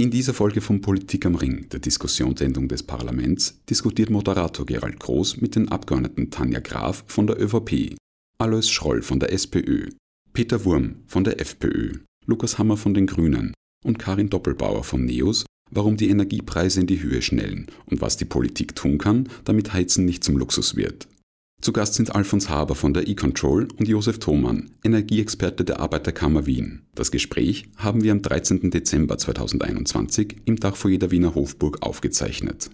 In dieser Folge von Politik am Ring, der Diskussionssendung des Parlaments, diskutiert Moderator Gerald Groß mit den Abgeordneten Tanja Graf von der ÖVP, Alois Schroll von der SPÖ, Peter Wurm von der FPÖ, Lukas Hammer von den Grünen und Karin Doppelbauer von NEOS, warum die Energiepreise in die Höhe schnellen und was die Politik tun kann, damit Heizen nicht zum Luxus wird. Zu Gast sind Alfons Haber von der E-Control und Josef Thomann, Energieexperte der Arbeiterkammer Wien. Das Gespräch haben wir am 13. Dezember 2021 im Dachfoyer der Wiener Hofburg aufgezeichnet.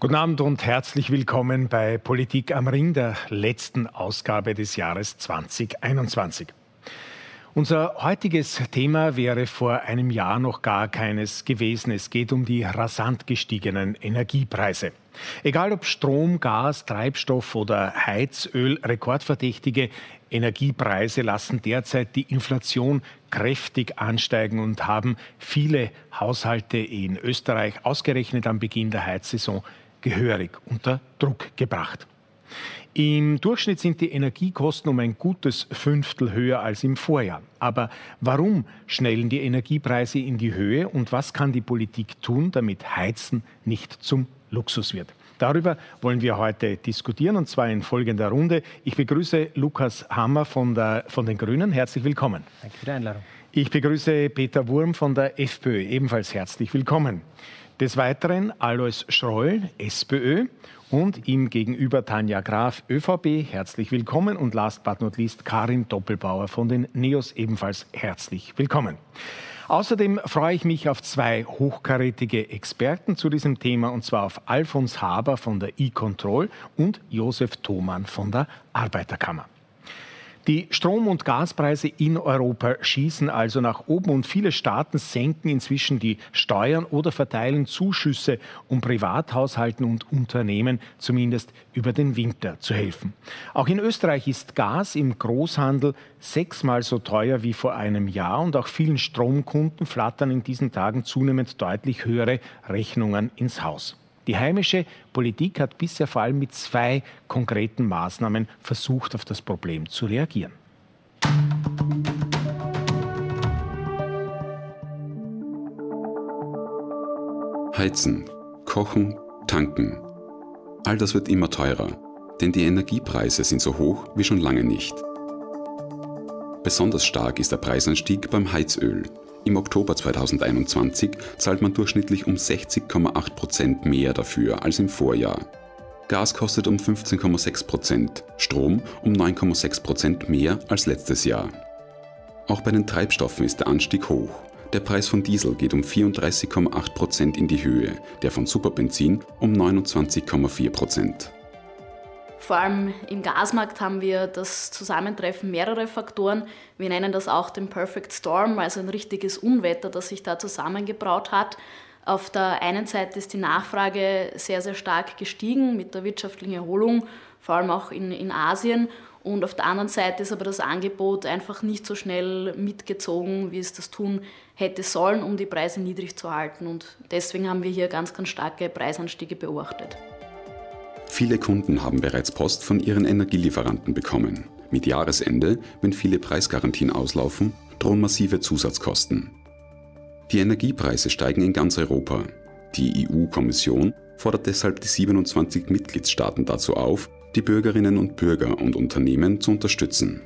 Guten Abend und herzlich willkommen bei Politik am Ring, der letzten Ausgabe des Jahres 2021. Unser heutiges Thema wäre vor einem Jahr noch gar keines gewesen. Es geht um die rasant gestiegenen Energiepreise. Egal ob Strom, Gas, Treibstoff oder Heizöl, rekordverdächtige Energiepreise lassen derzeit die Inflation kräftig ansteigen und haben viele Haushalte in Österreich ausgerechnet am Beginn der Heizsaison gehörig unter Druck gebracht. Im Durchschnitt sind die Energiekosten um ein gutes Fünftel höher als im Vorjahr. Aber warum schnellen die Energiepreise in die Höhe und was kann die Politik tun, damit Heizen nicht zum Luxus wird? Darüber wollen wir heute diskutieren und zwar in folgender Runde. Ich begrüße Lukas Hammer von, der, von den Grünen. Herzlich willkommen. Danke für die Einladung. Ich begrüße Peter Wurm von der FPÖ. Ebenfalls herzlich willkommen. Des Weiteren Alois Schroll, SPÖ und ihm gegenüber Tanja Graf, ÖVP, herzlich willkommen und last but not least Karin Doppelbauer von den NEOS ebenfalls herzlich willkommen. Außerdem freue ich mich auf zwei hochkarätige Experten zu diesem Thema, und zwar auf Alfons Haber von der E-Control und Josef Thomann von der Arbeiterkammer. Die Strom- und Gaspreise in Europa schießen also nach oben und viele Staaten senken inzwischen die Steuern oder verteilen Zuschüsse, um Privathaushalten und Unternehmen zumindest über den Winter zu helfen. Auch in Österreich ist Gas im Großhandel sechsmal so teuer wie vor einem Jahr und auch vielen Stromkunden flattern in diesen Tagen zunehmend deutlich höhere Rechnungen ins Haus. Die heimische Politik hat bisher vor allem mit zwei konkreten Maßnahmen versucht, auf das Problem zu reagieren. Heizen, Kochen, Tanken. All das wird immer teurer, denn die Energiepreise sind so hoch wie schon lange nicht. Besonders stark ist der Preisanstieg beim Heizöl, im Oktober 2021 zahlt man durchschnittlich um 60,8 Prozent mehr dafür als im Vorjahr. Gas kostet um 15,6 Prozent, Strom um 9,6 Prozent mehr als letztes Jahr. Auch bei den Treibstoffen ist der Anstieg hoch. Der Preis von Diesel geht um 34,8 Prozent in die Höhe, der von Superbenzin um 29,4 Prozent. Vor allem im Gasmarkt haben wir das Zusammentreffen mehrerer Faktoren. Wir nennen das auch den Perfect Storm, also ein richtiges Unwetter, das sich da zusammengebraut hat. Auf der einen Seite ist die Nachfrage sehr, sehr stark gestiegen mit der wirtschaftlichen Erholung, vor allem auch in, in Asien. Und auf der anderen Seite ist aber das Angebot einfach nicht so schnell mitgezogen, wie es das tun hätte sollen, um die Preise niedrig zu halten. Und deswegen haben wir hier ganz, ganz starke Preisanstiege beobachtet. Viele Kunden haben bereits Post von ihren Energielieferanten bekommen. Mit Jahresende, wenn viele Preisgarantien auslaufen, drohen massive Zusatzkosten. Die Energiepreise steigen in ganz Europa. Die EU-Kommission fordert deshalb die 27 Mitgliedstaaten dazu auf, die Bürgerinnen und Bürger und Unternehmen zu unterstützen.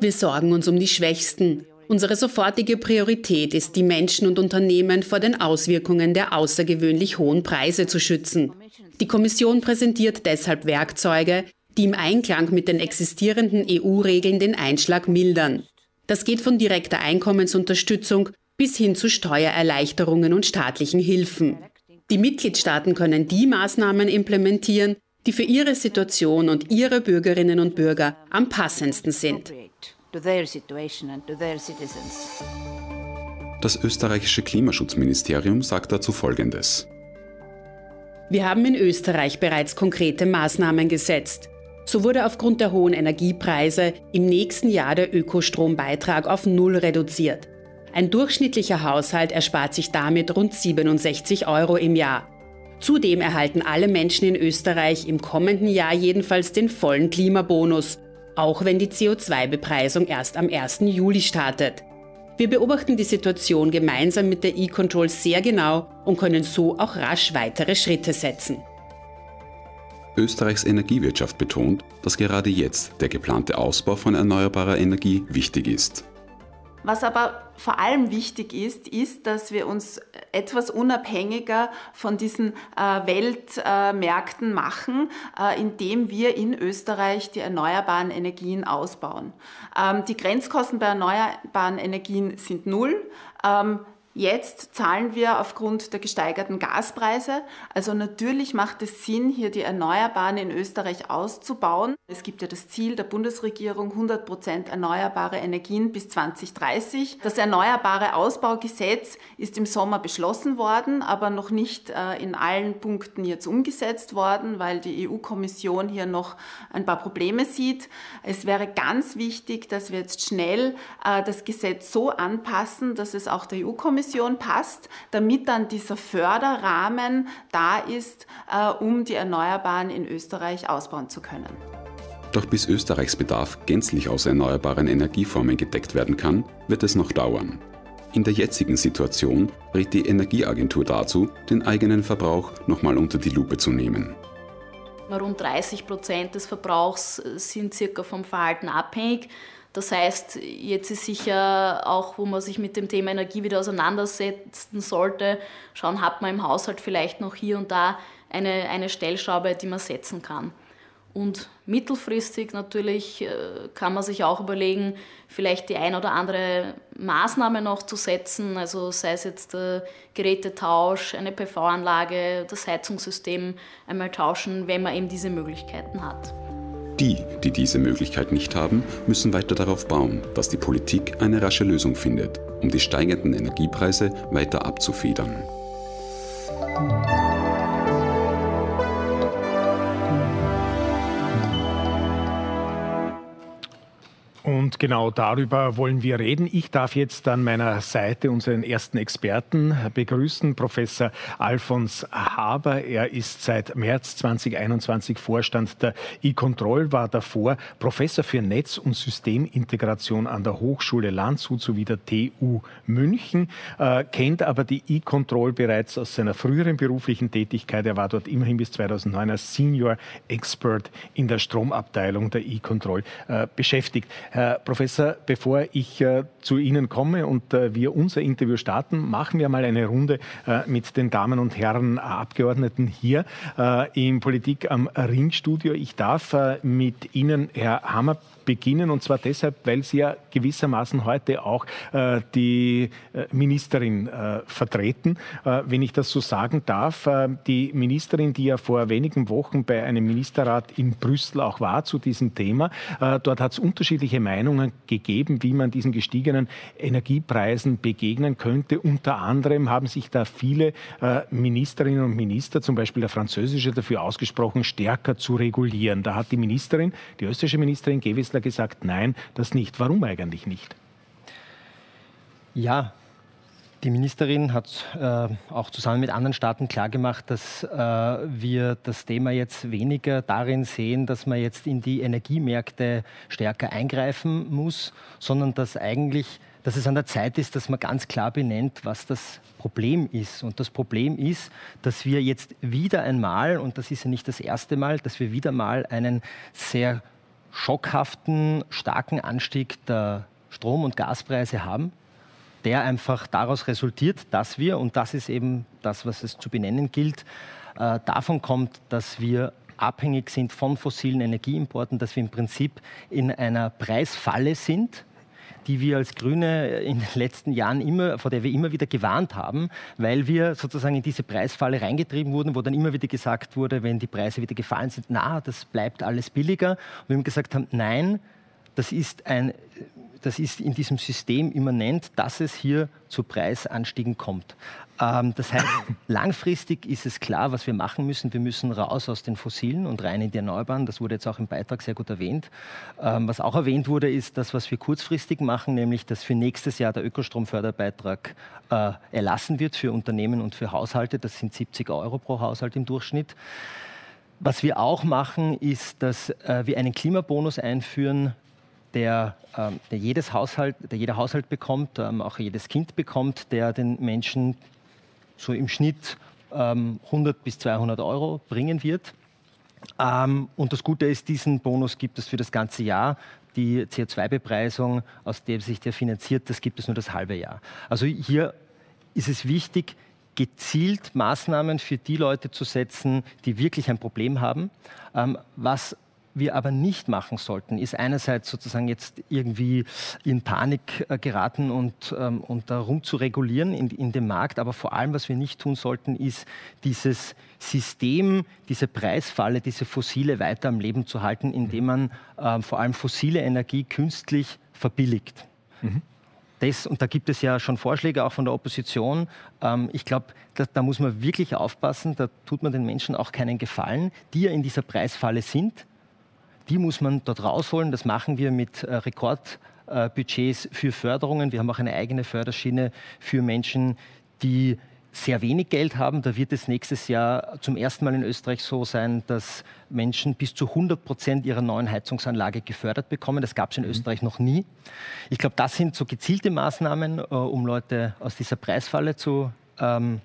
Wir sorgen uns um die Schwächsten, Unsere sofortige Priorität ist, die Menschen und Unternehmen vor den Auswirkungen der außergewöhnlich hohen Preise zu schützen. Die Kommission präsentiert deshalb Werkzeuge, die im Einklang mit den existierenden EU-Regeln den Einschlag mildern. Das geht von direkter Einkommensunterstützung bis hin zu Steuererleichterungen und staatlichen Hilfen. Die Mitgliedstaaten können die Maßnahmen implementieren, die für ihre Situation und ihre Bürgerinnen und Bürger am passendsten sind to their situation and to their citizens. Das österreichische Klimaschutzministerium sagt dazu Folgendes. Wir haben in Österreich bereits konkrete Maßnahmen gesetzt. So wurde aufgrund der hohen Energiepreise im nächsten Jahr der Ökostrombetrag auf Null reduziert. Ein durchschnittlicher Haushalt erspart sich damit rund 67 Euro im Jahr. Zudem erhalten alle Menschen in Österreich im kommenden Jahr jedenfalls den vollen Klimabonus, auch wenn die CO2-Bepreisung erst am 1. Juli startet. Wir beobachten die Situation gemeinsam mit der E-Control sehr genau und können so auch rasch weitere Schritte setzen. Österreichs Energiewirtschaft betont, dass gerade jetzt der geplante Ausbau von erneuerbarer Energie wichtig ist. Was aber vor allem wichtig ist, ist, dass wir uns etwas unabhängiger von diesen äh, Weltmärkten machen, äh, indem wir in Österreich die erneuerbaren Energien ausbauen. Ähm, die Grenzkosten bei erneuerbaren Energien sind null. Jetzt zahlen wir aufgrund der gesteigerten Gaspreise. Also natürlich macht es Sinn, hier die Erneuerbaren in Österreich auszubauen. Es gibt ja das Ziel der Bundesregierung 100 Prozent erneuerbare Energien bis 2030. Das Erneuerbare Ausbaugesetz ist im Sommer beschlossen worden, aber noch nicht äh, in allen Punkten jetzt umgesetzt worden, weil die EU-Kommission hier noch ein paar Probleme sieht. Es wäre ganz wichtig, dass wir jetzt schnell äh, das Gesetz so anpassen, dass es auch der EU-Kommission Kommission passt, damit dann dieser Förderrahmen da ist, äh, um die Erneuerbaren in Österreich ausbauen zu können. Doch bis Österreichs Bedarf gänzlich aus erneuerbaren Energieformen gedeckt werden kann, wird es noch dauern. In der jetzigen Situation rät die Energieagentur dazu, den eigenen Verbrauch nochmal unter die Lupe zu nehmen. Rund 30 Prozent des Verbrauchs sind circa vom Verhalten abhängig. Das heißt, jetzt ist sicher auch, wo man sich mit dem Thema Energie wieder auseinandersetzen sollte, schauen, hat man im Haushalt vielleicht noch hier und da eine, eine Stellschraube, die man setzen kann. Und mittelfristig natürlich äh, kann man sich auch überlegen, vielleicht die ein oder andere Maßnahme noch zu setzen, also sei es jetzt der Gerätetausch, eine PV-Anlage, das Heizungssystem einmal tauschen, wenn man eben diese Möglichkeiten hat. Die, die diese Möglichkeit nicht haben, müssen weiter darauf bauen, dass die Politik eine rasche Lösung findet, um die steigenden Energiepreise weiter abzufedern. Und genau darüber wollen wir reden. Ich darf jetzt an meiner Seite unseren ersten Experten begrüßen, Professor Alfons Haber. Er ist seit März 2021 Vorstand der E-Control, war davor Professor für Netz- und Systemintegration an der Hochschule Landshut sowie der TU München, äh, kennt aber die E-Control bereits aus seiner früheren beruflichen Tätigkeit. Er war dort immerhin bis 2009 als Senior Expert in der Stromabteilung der E-Control äh, beschäftigt. Herr Professor, bevor ich äh, zu Ihnen komme und äh, wir unser Interview starten, machen wir mal eine Runde äh, mit den Damen und Herren Abgeordneten hier äh, im Politik am Ringstudio. Ich darf äh, mit Ihnen, Herr Hammer, beginnen und zwar deshalb, weil Sie ja gewissermaßen heute auch äh, die Ministerin vertreten, wenn ich das so sagen darf. die Ministerin, die ja vor wenigen Wochen bei einem Ministerrat in Brüssel auch war zu diesem Thema, dort hat es unterschiedliche Meinungen gegeben, wie man diesen gestiegenen Energiepreisen begegnen könnte. Unter anderem haben sich da viele äh, Ministerinnen und Minister, zum Beispiel der französische, dafür ausgesprochen, stärker zu regulieren. Da hat die Ministerin, die österreichische Ministerin Gewissler gesagt, nein, das nicht. Warum eigentlich nicht? Ja, die Ministerin hat äh, auch zusammen mit anderen Staaten klargemacht, dass äh, wir das Thema jetzt weniger darin sehen, dass man jetzt in die Energiemärkte stärker eingreifen muss, sondern dass eigentlich dass es an der Zeit ist, dass man ganz klar benennt, was das Problem ist. Und das Problem ist, dass wir jetzt wieder einmal, und das ist ja nicht das erste Mal, dass wir wieder mal einen sehr schockhaften, starken Anstieg der Strom- und Gaspreise haben der einfach daraus resultiert, dass wir, und das ist eben das, was es zu benennen gilt, äh, davon kommt, dass wir abhängig sind von fossilen Energieimporten, dass wir im Prinzip in einer Preisfalle sind, die wir als Grüne in den letzten Jahren immer, vor der wir immer wieder gewarnt haben, weil wir sozusagen in diese Preisfalle reingetrieben wurden, wo dann immer wieder gesagt wurde, wenn die Preise wieder gefallen sind, na, das bleibt alles billiger. Und wir haben gesagt haben, nein, das ist ein das ist in diesem System immanent, dass es hier zu Preisanstiegen kommt. Ähm, das heißt, langfristig ist es klar, was wir machen müssen. Wir müssen raus aus den Fossilen und rein in die Erneuerbaren. Das wurde jetzt auch im Beitrag sehr gut erwähnt. Ähm, was auch erwähnt wurde, ist das, was wir kurzfristig machen, nämlich dass für nächstes Jahr der Ökostromförderbeitrag äh, erlassen wird für Unternehmen und für Haushalte. Das sind 70 Euro pro Haushalt im Durchschnitt. Was wir auch machen, ist, dass äh, wir einen Klimabonus einführen, der, ähm, der, jedes Haushalt, der jeder Haushalt bekommt, auch jedes Kind bekommt, der den Menschen so im Schnitt ähm, 100 bis 200 Euro bringen wird. Ähm, und das Gute ist, diesen Bonus gibt es für das ganze Jahr. Die CO2-Bepreisung, aus der sich der finanziert, das gibt es nur das halbe Jahr. Also hier ist es wichtig, gezielt Maßnahmen für die Leute zu setzen, die wirklich ein Problem haben. Ähm, was wir aber nicht machen sollten, ist einerseits sozusagen jetzt irgendwie in Panik äh, geraten und, ähm, und da rumzuregulieren in, in dem Markt. Aber vor allem, was wir nicht tun sollten, ist dieses System, diese Preisfalle, diese Fossile weiter am Leben zu halten, indem man äh, vor allem fossile Energie künstlich verbilligt. Mhm. Das, und da gibt es ja schon Vorschläge auch von der Opposition. Ähm, ich glaube, da, da, muss man wirklich aufpassen. Da tut man den Menschen auch keinen Gefallen, die ja in dieser Preisfalle sind die muss man dort rausholen. Das machen wir mit äh, Rekordbudgets für Förderungen. Wir haben auch eine eigene Förderschiene für Menschen, die sehr wenig Geld haben. Da wird es nächstes Jahr zum ersten Mal in Österreich so sein, dass Menschen bis zu 100 Prozent ihrer neuen Heizungsanlage gefördert bekommen. Das gab es in mhm. Österreich noch nie. Ich glaube, das sind so gezielte Maßnahmen, äh, um Leute aus dieser Preisfalle zu ähm,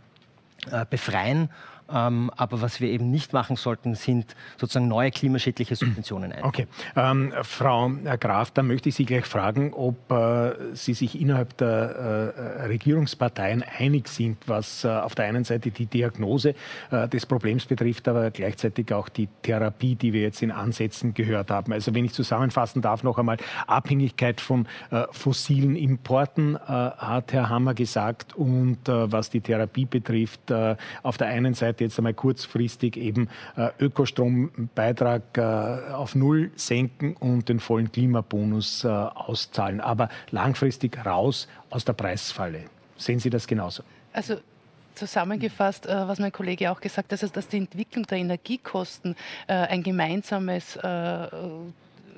äh, befreien ähm, aber was wir eben nicht machen sollten, sind sozusagen neue klimaschädliche Subventionen ein. Okay. Ähm, Frau Graf, da möchte ich Sie gleich fragen, ob äh, Sie sich innerhalb der äh, Regierungsparteien einig sind, was äh, auf der einen Seite die Diagnose äh, des Problems betrifft, aber gleichzeitig auch die Therapie, die wir jetzt in Ansätzen gehört haben. Also wenn ich zusammenfassen darf, noch einmal Abhängigkeit von äh, fossilen Importen, äh, hat Herr Hammer gesagt, und was die Therapie betrifft, auf der einen Seite jetzt einmal kurzfristig eben äh, Ökostrombeitrag äh, auf Null senken und den vollen Klimabonus äh, auszahlen. Aber langfristig raus aus der Preisfalle. Sehen Sie das genauso? Also zusammengefasst, äh, was mein Kollege auch gesagt hat, dass die Entwicklung der Energiekosten äh, ein gemeinsames äh,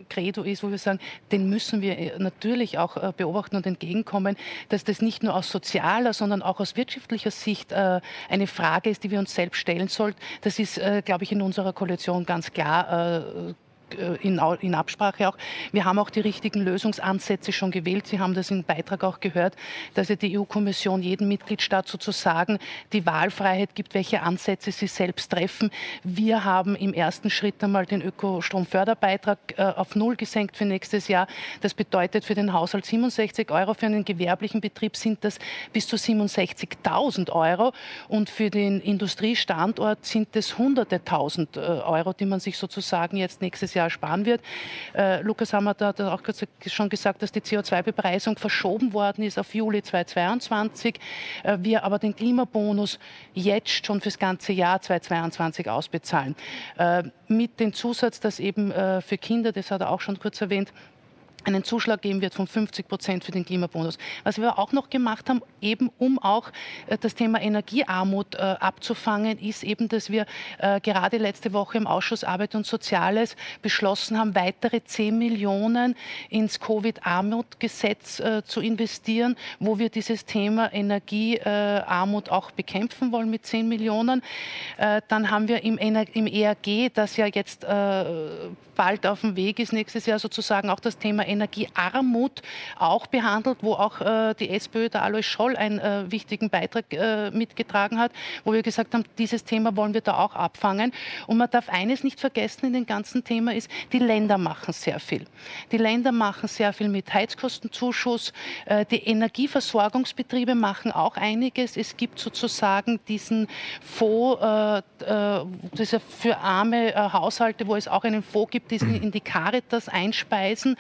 Credo ist, wo wir sagen, den müssen wir äh, natürlich auch äh, beobachten und entgegenkommen, dass das nicht nur aus sozialer, sondern auch aus wirtschaftlicher Sicht äh, eine Frage ist, die wir uns selbst stellen sollten. Das ist, glaube ich, in unserer Koalition ganz klar in, in, Absprache auch. Wir haben auch die richtigen Lösungsansätze schon gewählt. Sie haben das im Beitrag auch gehört, dass ja die EU-Kommission jedem Mitgliedstaat sozusagen die Wahlfreiheit gibt, welche Ansätze sie selbst treffen. Wir haben im ersten Schritt einmal den Ökostromförderbeitrag äh, auf Null gesenkt für nächstes Jahr. Das bedeutet für den Haushalt 67 Euro. Für einen gewerblichen Betrieb sind das bis zu 67.000 Euro. Und für den Industriestandort sind es hunderte tausend äh, Euro, die man sich sozusagen jetzt nächstes Jahr sparen wird. Äh, Lukas Hammer hat auch schon gesagt, dass die CO2-Bepreisung verschoben worden ist auf Juli 2022. Äh, wir aber den Klimabonus jetzt schon fürs ganze Jahr 2022 ausbezahlen. Äh, mit dem Zusatz, dass eben äh, für Kinder, das hat er auch schon kurz erwähnt, einen Zuschlag geben wird von 50 Prozent für den Klimabonus. Was wir auch noch gemacht haben, eben um auch äh, das Thema Energiearmut äh, abzufangen, ist eben, dass wir äh, gerade letzte Woche im Ausschuss Arbeit und Soziales beschlossen haben, weitere 10 Millionen ins Covid-Armut-Gesetz zu investieren, wo wir dieses Thema Energiearmut auch bekämpfen wollen mit 10 Millionen. Dann haben wir im, ERG, das ja jetzt bald auf dem Weg ist, nächstes Jahr sozusagen auch das Thema Energiearmut auch behandelt, wo auch äh, die SPÖ, der Alois Scholl, einen äh, wichtigen Beitrag äh, mitgetragen hat, wo wir gesagt haben, dieses Thema wollen wir da auch abfangen. Und man darf eines nicht vergessen in dem ganzen Thema ist, die Länder machen sehr viel. Die Länder machen sehr viel mit Heizkostenzuschuss. Äh, die Energieversorgungsbetriebe machen auch einiges. Es gibt sozusagen diesen Fonds, äh, äh, das ist für arme Haushalte, wo es auch einen Fonds gibt, diesen in die Caritas einspeisen.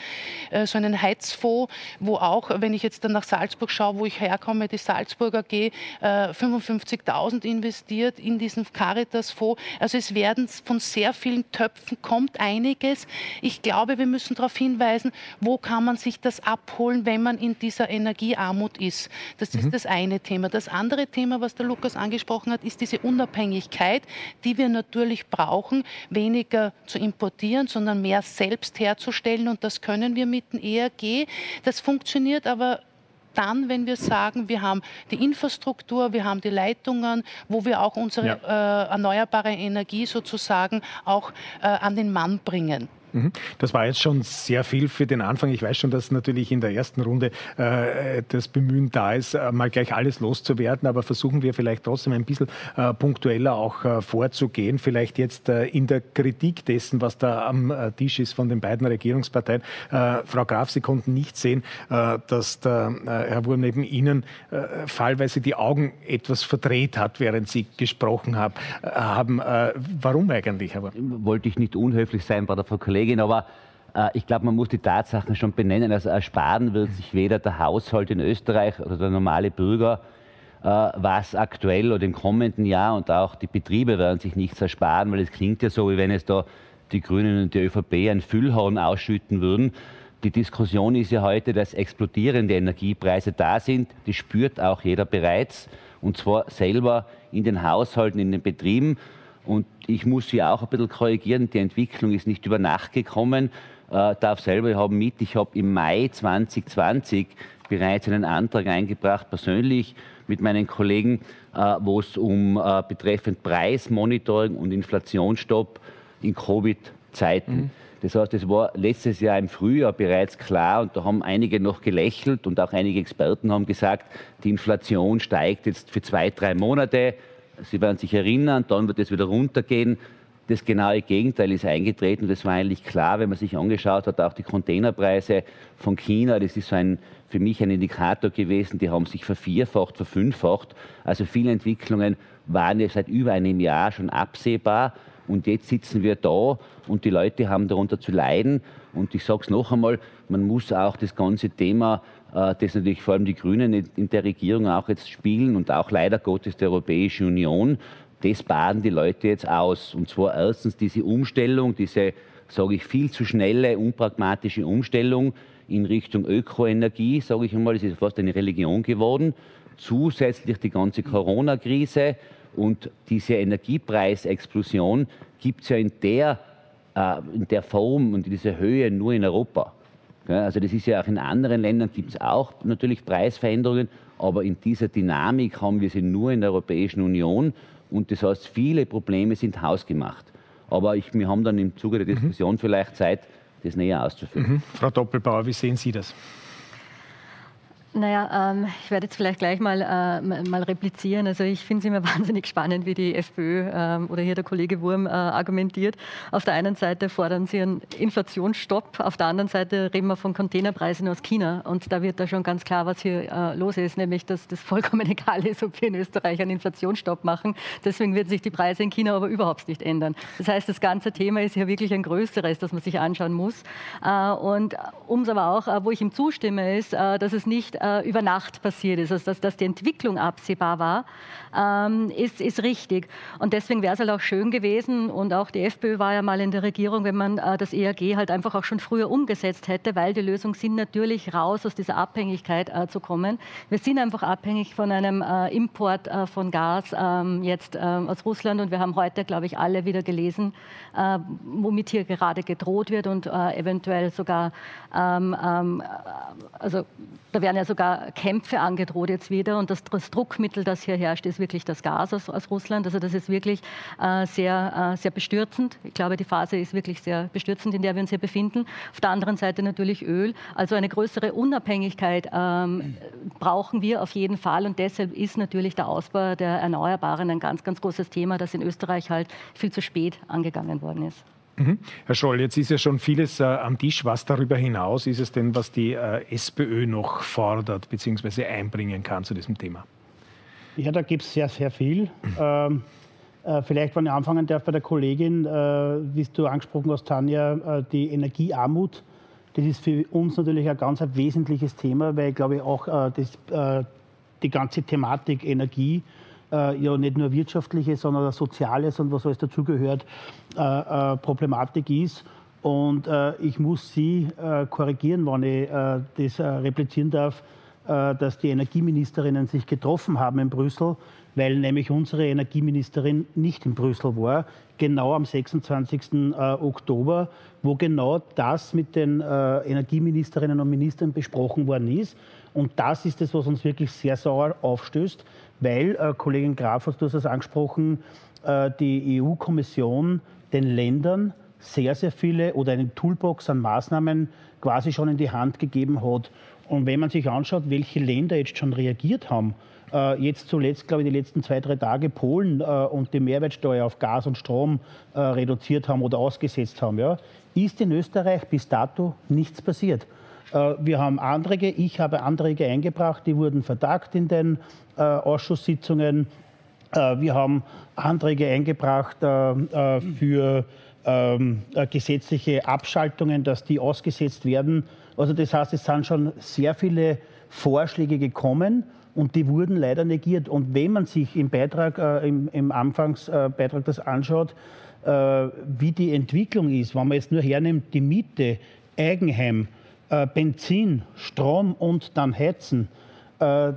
Äh, so einen Heizfonds, wo auch, wenn ich jetzt dann nach Salzburg schaue, wo ich herkomme, die Salzburger AG, 55.000 investiert in diesen Caritas-Fonds. Also es werden von sehr vielen Töpfen kommt einiges. Ich glaube, wir müssen darauf hinweisen, wo kann man sich das abholen, wenn man in dieser Energiearmut ist. Das ist mhm. das eine Thema. Das andere Thema, was der Lukas angesprochen hat, ist diese Unabhängigkeit, die wir natürlich brauchen, weniger zu importieren, sondern mehr selbst herzustellen. Und das können wir mit dem ERG. Das funktioniert aber dann, wenn wir sagen, wir haben die Infrastruktur, wir haben die Leitungen, wo wir auch unsere ja. äh, erneuerbare Energie sozusagen auch äh, an den Mann bringen. Mhm. Das war jetzt schon sehr viel für den Anfang. Ich weiß schon, dass natürlich in der ersten Runde äh, das Bemühen da ist, äh, mal gleich alles loszuwerden, aber versuchen wir vielleicht trotzdem ein bisschen äh, punktueller auch äh, vorzugehen. Vielleicht jetzt äh, in der Kritik dessen, was da am äh, Tisch ist von den beiden Regierungsparteien. Frau Graf, Sie konnten nicht sehen, dass der Herr Wurm neben Ihnen fallweise die Augen etwas verdreht hat, während Sie gesprochen haben. warum eigentlich? Herr? Wollte ich nicht unhöflich sein bei der Frau Kollegin Kollegin, aber äh, ich glaube, man muss die Tatsachen schon benennen. Also ersparen wird sich weder der Haushalt in Österreich oder der normale Bürger, äh, was aktuell oder im kommenden Jahr und auch die Betriebe werden sich nichts ersparen, weil es klingt ja so, wie wenn es da die Grünen und die ÖVP ein Füllhorn ausschütten würden. Die Diskussion ist ja heute, dass explodierende Energiepreise da sind. Die spürt auch jeder bereits und zwar selber in den Haushalten, in den Betrieben. Und ich muss Sie auch ein bisschen korrigieren, die Entwicklung ist nicht über Nacht gekommen. Äh, darf selber, ich habe mit, ich habe im Mai 2020 bereits einen Antrag eingebracht, persönlich mit meinen Kollegen, äh, wo es um äh, betreffend Preismonitoring und Inflationsstopp in Covid-Zeiten. Mhm. Das heißt, es war letztes Jahr im Frühjahr bereits klar und da haben einige noch gelächelt und auch einige Experten haben gesagt, die Inflation steigt jetzt für zwei, drei Monate Sie werden sich erinnern, dann wird es wieder runtergehen. Das genaue Gegenteil ist eingetreten. Das war eigentlich klar, wenn man sich angeschaut hat, auch die Containerpreise von China. Das ist so ein, für mich ein Indikator gewesen. Die haben sich vervierfacht, verfünffacht. Also viele Entwicklungen waren ja seit über einem Jahr schon absehbar. Und jetzt sitzen wir da und die Leute haben darunter zu leiden. Und ich sage es noch einmal, man muss auch das ganze Thema das natürlich vor allem die Grünen in der Regierung auch jetzt spielen und auch leider Gottes der Europäische Union. Das baden die Leute jetzt aus. Und zwar erstens diese Umstellung, diese, sage ich, viel zu schnelle, unpragmatische Umstellung in Richtung Ökoenergie, sage ich einmal, das ist fast eine Religion geworden. Zusätzlich die ganze Corona-Krise und diese Energiepreisexplosion gibt es ja in der, äh, in der Form und in dieser Höhe nur in Europa. Also das ist ja auch in anderen Ländern gibt es auch natürlich Preisveränderungen, aber in dieser Dynamik haben wir sie nur in der Europäischen Union und das heißt, viele Probleme sind hausgemacht. Aber ich, wir haben dann im Zuge der mhm. Diskussion mhm. vielleicht Zeit, das näher auszuführen. Mhm. Frau Doppelbauer, wie sehen Sie das? Naja, ähm, ich werde jetzt vielleicht gleich mal, äh, mal replizieren. Also ich finde es immer wahnsinnig spannend, wie die FPÖ ähm, oder hier der Kollege Wurm äh, argumentiert. Auf der einen Seite fordern sie einen Inflationsstopp, auf der anderen Seite reden wir von Containerpreisen aus China. Und da wird da schon ganz klar, was hier äh, los ist, nämlich dass das vollkommen egal ist, ob wir in Österreich einen Inflationsstopp machen. Deswegen werden sich die Preise in China aber überhaupt nicht ändern. Das heißt, das ganze Thema ist hier wirklich ein größeres, das man sich anschauen muss. Äh, und um es aber auch, äh, wo ich ihm zustimme, ist, äh, dass es nicht äh, über Nacht passiert ist. Also dass, dass die Entwicklung absehbar war, ähm, ist, ist richtig. Und deswegen wäre es halt auch schön gewesen, und auch die FPÖ war ja mal in der Regierung, wenn man äh, das ERG halt einfach auch schon früher umgesetzt hätte, weil die Lösung sind natürlich raus aus dieser Abhängigkeit äh, zu kommen. Wir sind einfach abhängig von einem äh, Import äh, von Gas ähm, jetzt ähm, aus Russland und wir haben heute, glaube ich, alle wieder gelesen, äh, womit hier gerade gedroht wird und äh, eventuell sogar, ähm, also da werden ja sogar Kämpfe angedroht jetzt wieder. Und das, das Druckmittel, das hier herrscht, ist wirklich das Gas aus, aus Russland. Also das ist wirklich äh, sehr, äh, sehr bestürzend. Ich glaube, die Phase ist wirklich sehr bestürzend, in der wir uns hier befinden. Auf der anderen Seite natürlich Öl. Also eine größere Unabhängigkeit ähm, brauchen wir auf jeden Fall. Und deshalb ist natürlich der Ausbau der Erneuerbaren ein ganz, ganz großes Thema, das in Österreich halt viel zu spät angegangen worden ist. Mhm. Herr Scholl, jetzt ist ja schon vieles äh, am Tisch. Was darüber hinaus ist es denn, was die äh, SPÖ noch fordert bzw. einbringen kann zu diesem Thema? Ja, da gibt es sehr, sehr viel. ähm, äh, vielleicht, wenn ich anfangen darf bei der Kollegin, äh, wie du angesprochen hast, Tanja, äh, die Energiearmut Das ist für uns natürlich ein ganz ein wesentliches Thema, weil, glaube ich, auch äh, das, äh, die ganze Thematik Energie äh, ja nicht nur wirtschaftliche, sondern soziales und was alles dazugehört, Problematik ist. Und ich muss Sie korrigieren, wenn ich das replizieren darf, dass die Energieministerinnen sich getroffen haben in Brüssel, weil nämlich unsere Energieministerin nicht in Brüssel war, genau am 26. Oktober, wo genau das mit den Energieministerinnen und Ministern besprochen worden ist. Und das ist es, was uns wirklich sehr sauer aufstößt, weil, äh, Kollegin Graf, du hast es angesprochen, äh, die EU-Kommission den Ländern sehr, sehr viele oder eine Toolbox an Maßnahmen quasi schon in die Hand gegeben hat. Und wenn man sich anschaut, welche Länder jetzt schon reagiert haben, äh, jetzt zuletzt, glaube ich, die letzten zwei, drei Tage Polen äh, und die Mehrwertsteuer auf Gas und Strom äh, reduziert haben oder ausgesetzt haben, ja, ist in Österreich bis dato nichts passiert. Äh, wir haben Anträge, ich habe Anträge eingebracht, die wurden vertagt in den äh, Ausschusssitzungen. Wir haben Anträge eingebracht für ähm, gesetzliche Abschaltungen, dass die ausgesetzt werden. Also das heißt, es sind schon sehr viele Vorschläge gekommen und die wurden leider negiert. Und wenn man sich im Beitrag, im, im Anfangsbeitrag das anschaut, wie die Entwicklung ist, wenn man jetzt nur hernimmt, die Miete, Eigenheim, äh, Benzin, Strom und dann Heizen, äh,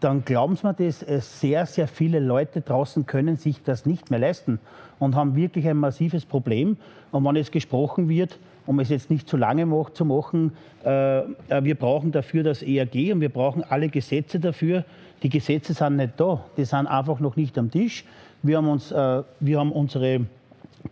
dann glauben Sie mir das, äh, sehr, sehr viele Leute draußen können sich das nicht mehr leisten und haben wirklich ein massives Problem. Und wenn es gesprochen wird, um es jetzt nicht zu lange zu machen, äh, äh wir brauchen dafür das ERG und wir brauchen alle Gesetze dafür. Die Gesetze sind nicht da, die sind einfach noch nicht am Tisch. Wir haben, uns, wir haben unsere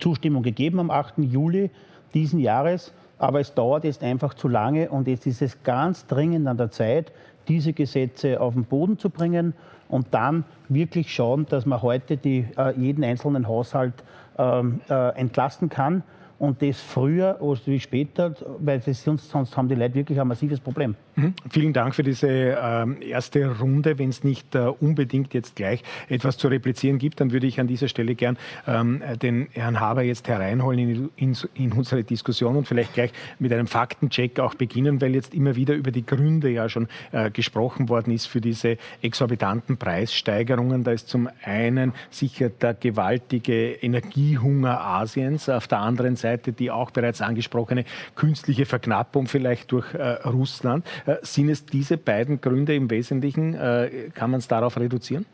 Zustimmung gegeben am 8. Juli diesen Jahres. Aber es dauert jetzt einfach zu lange und jetzt ist es ganz dringend an der Zeit, diese Gesetze auf den Boden zu bringen und dann wirklich schauen, dass man heute die, äh, jeden einzelnen Haushalt ähm, äh, entlasten kann und das früher oder wie später, weil das sonst, sonst haben die Leute wirklich ein massives Problem. Mhm. Vielen Dank für diese ähm, erste Runde. Wenn es nicht äh, unbedingt jetzt gleich etwas zu replizieren gibt, dann würde ich an dieser Stelle gern ähm, den Herrn Haber jetzt hereinholen in, in, in, unsere Diskussion und vielleicht gleich mit einem Faktencheck auch beginnen, weil jetzt immer wieder über die Gründe ja schon äh, gesprochen worden ist für diese exorbitanten Preissteigerungen. Da ist zum einen sicher der gewaltige Energiehunger Asiens, auf der anderen Seite die auch bereits angesprochene künstliche Verknappung vielleicht durch äh, Russland. Äh, sind es diese beiden Gründe im Wesentlichen? Äh, kann man es darauf reduzieren?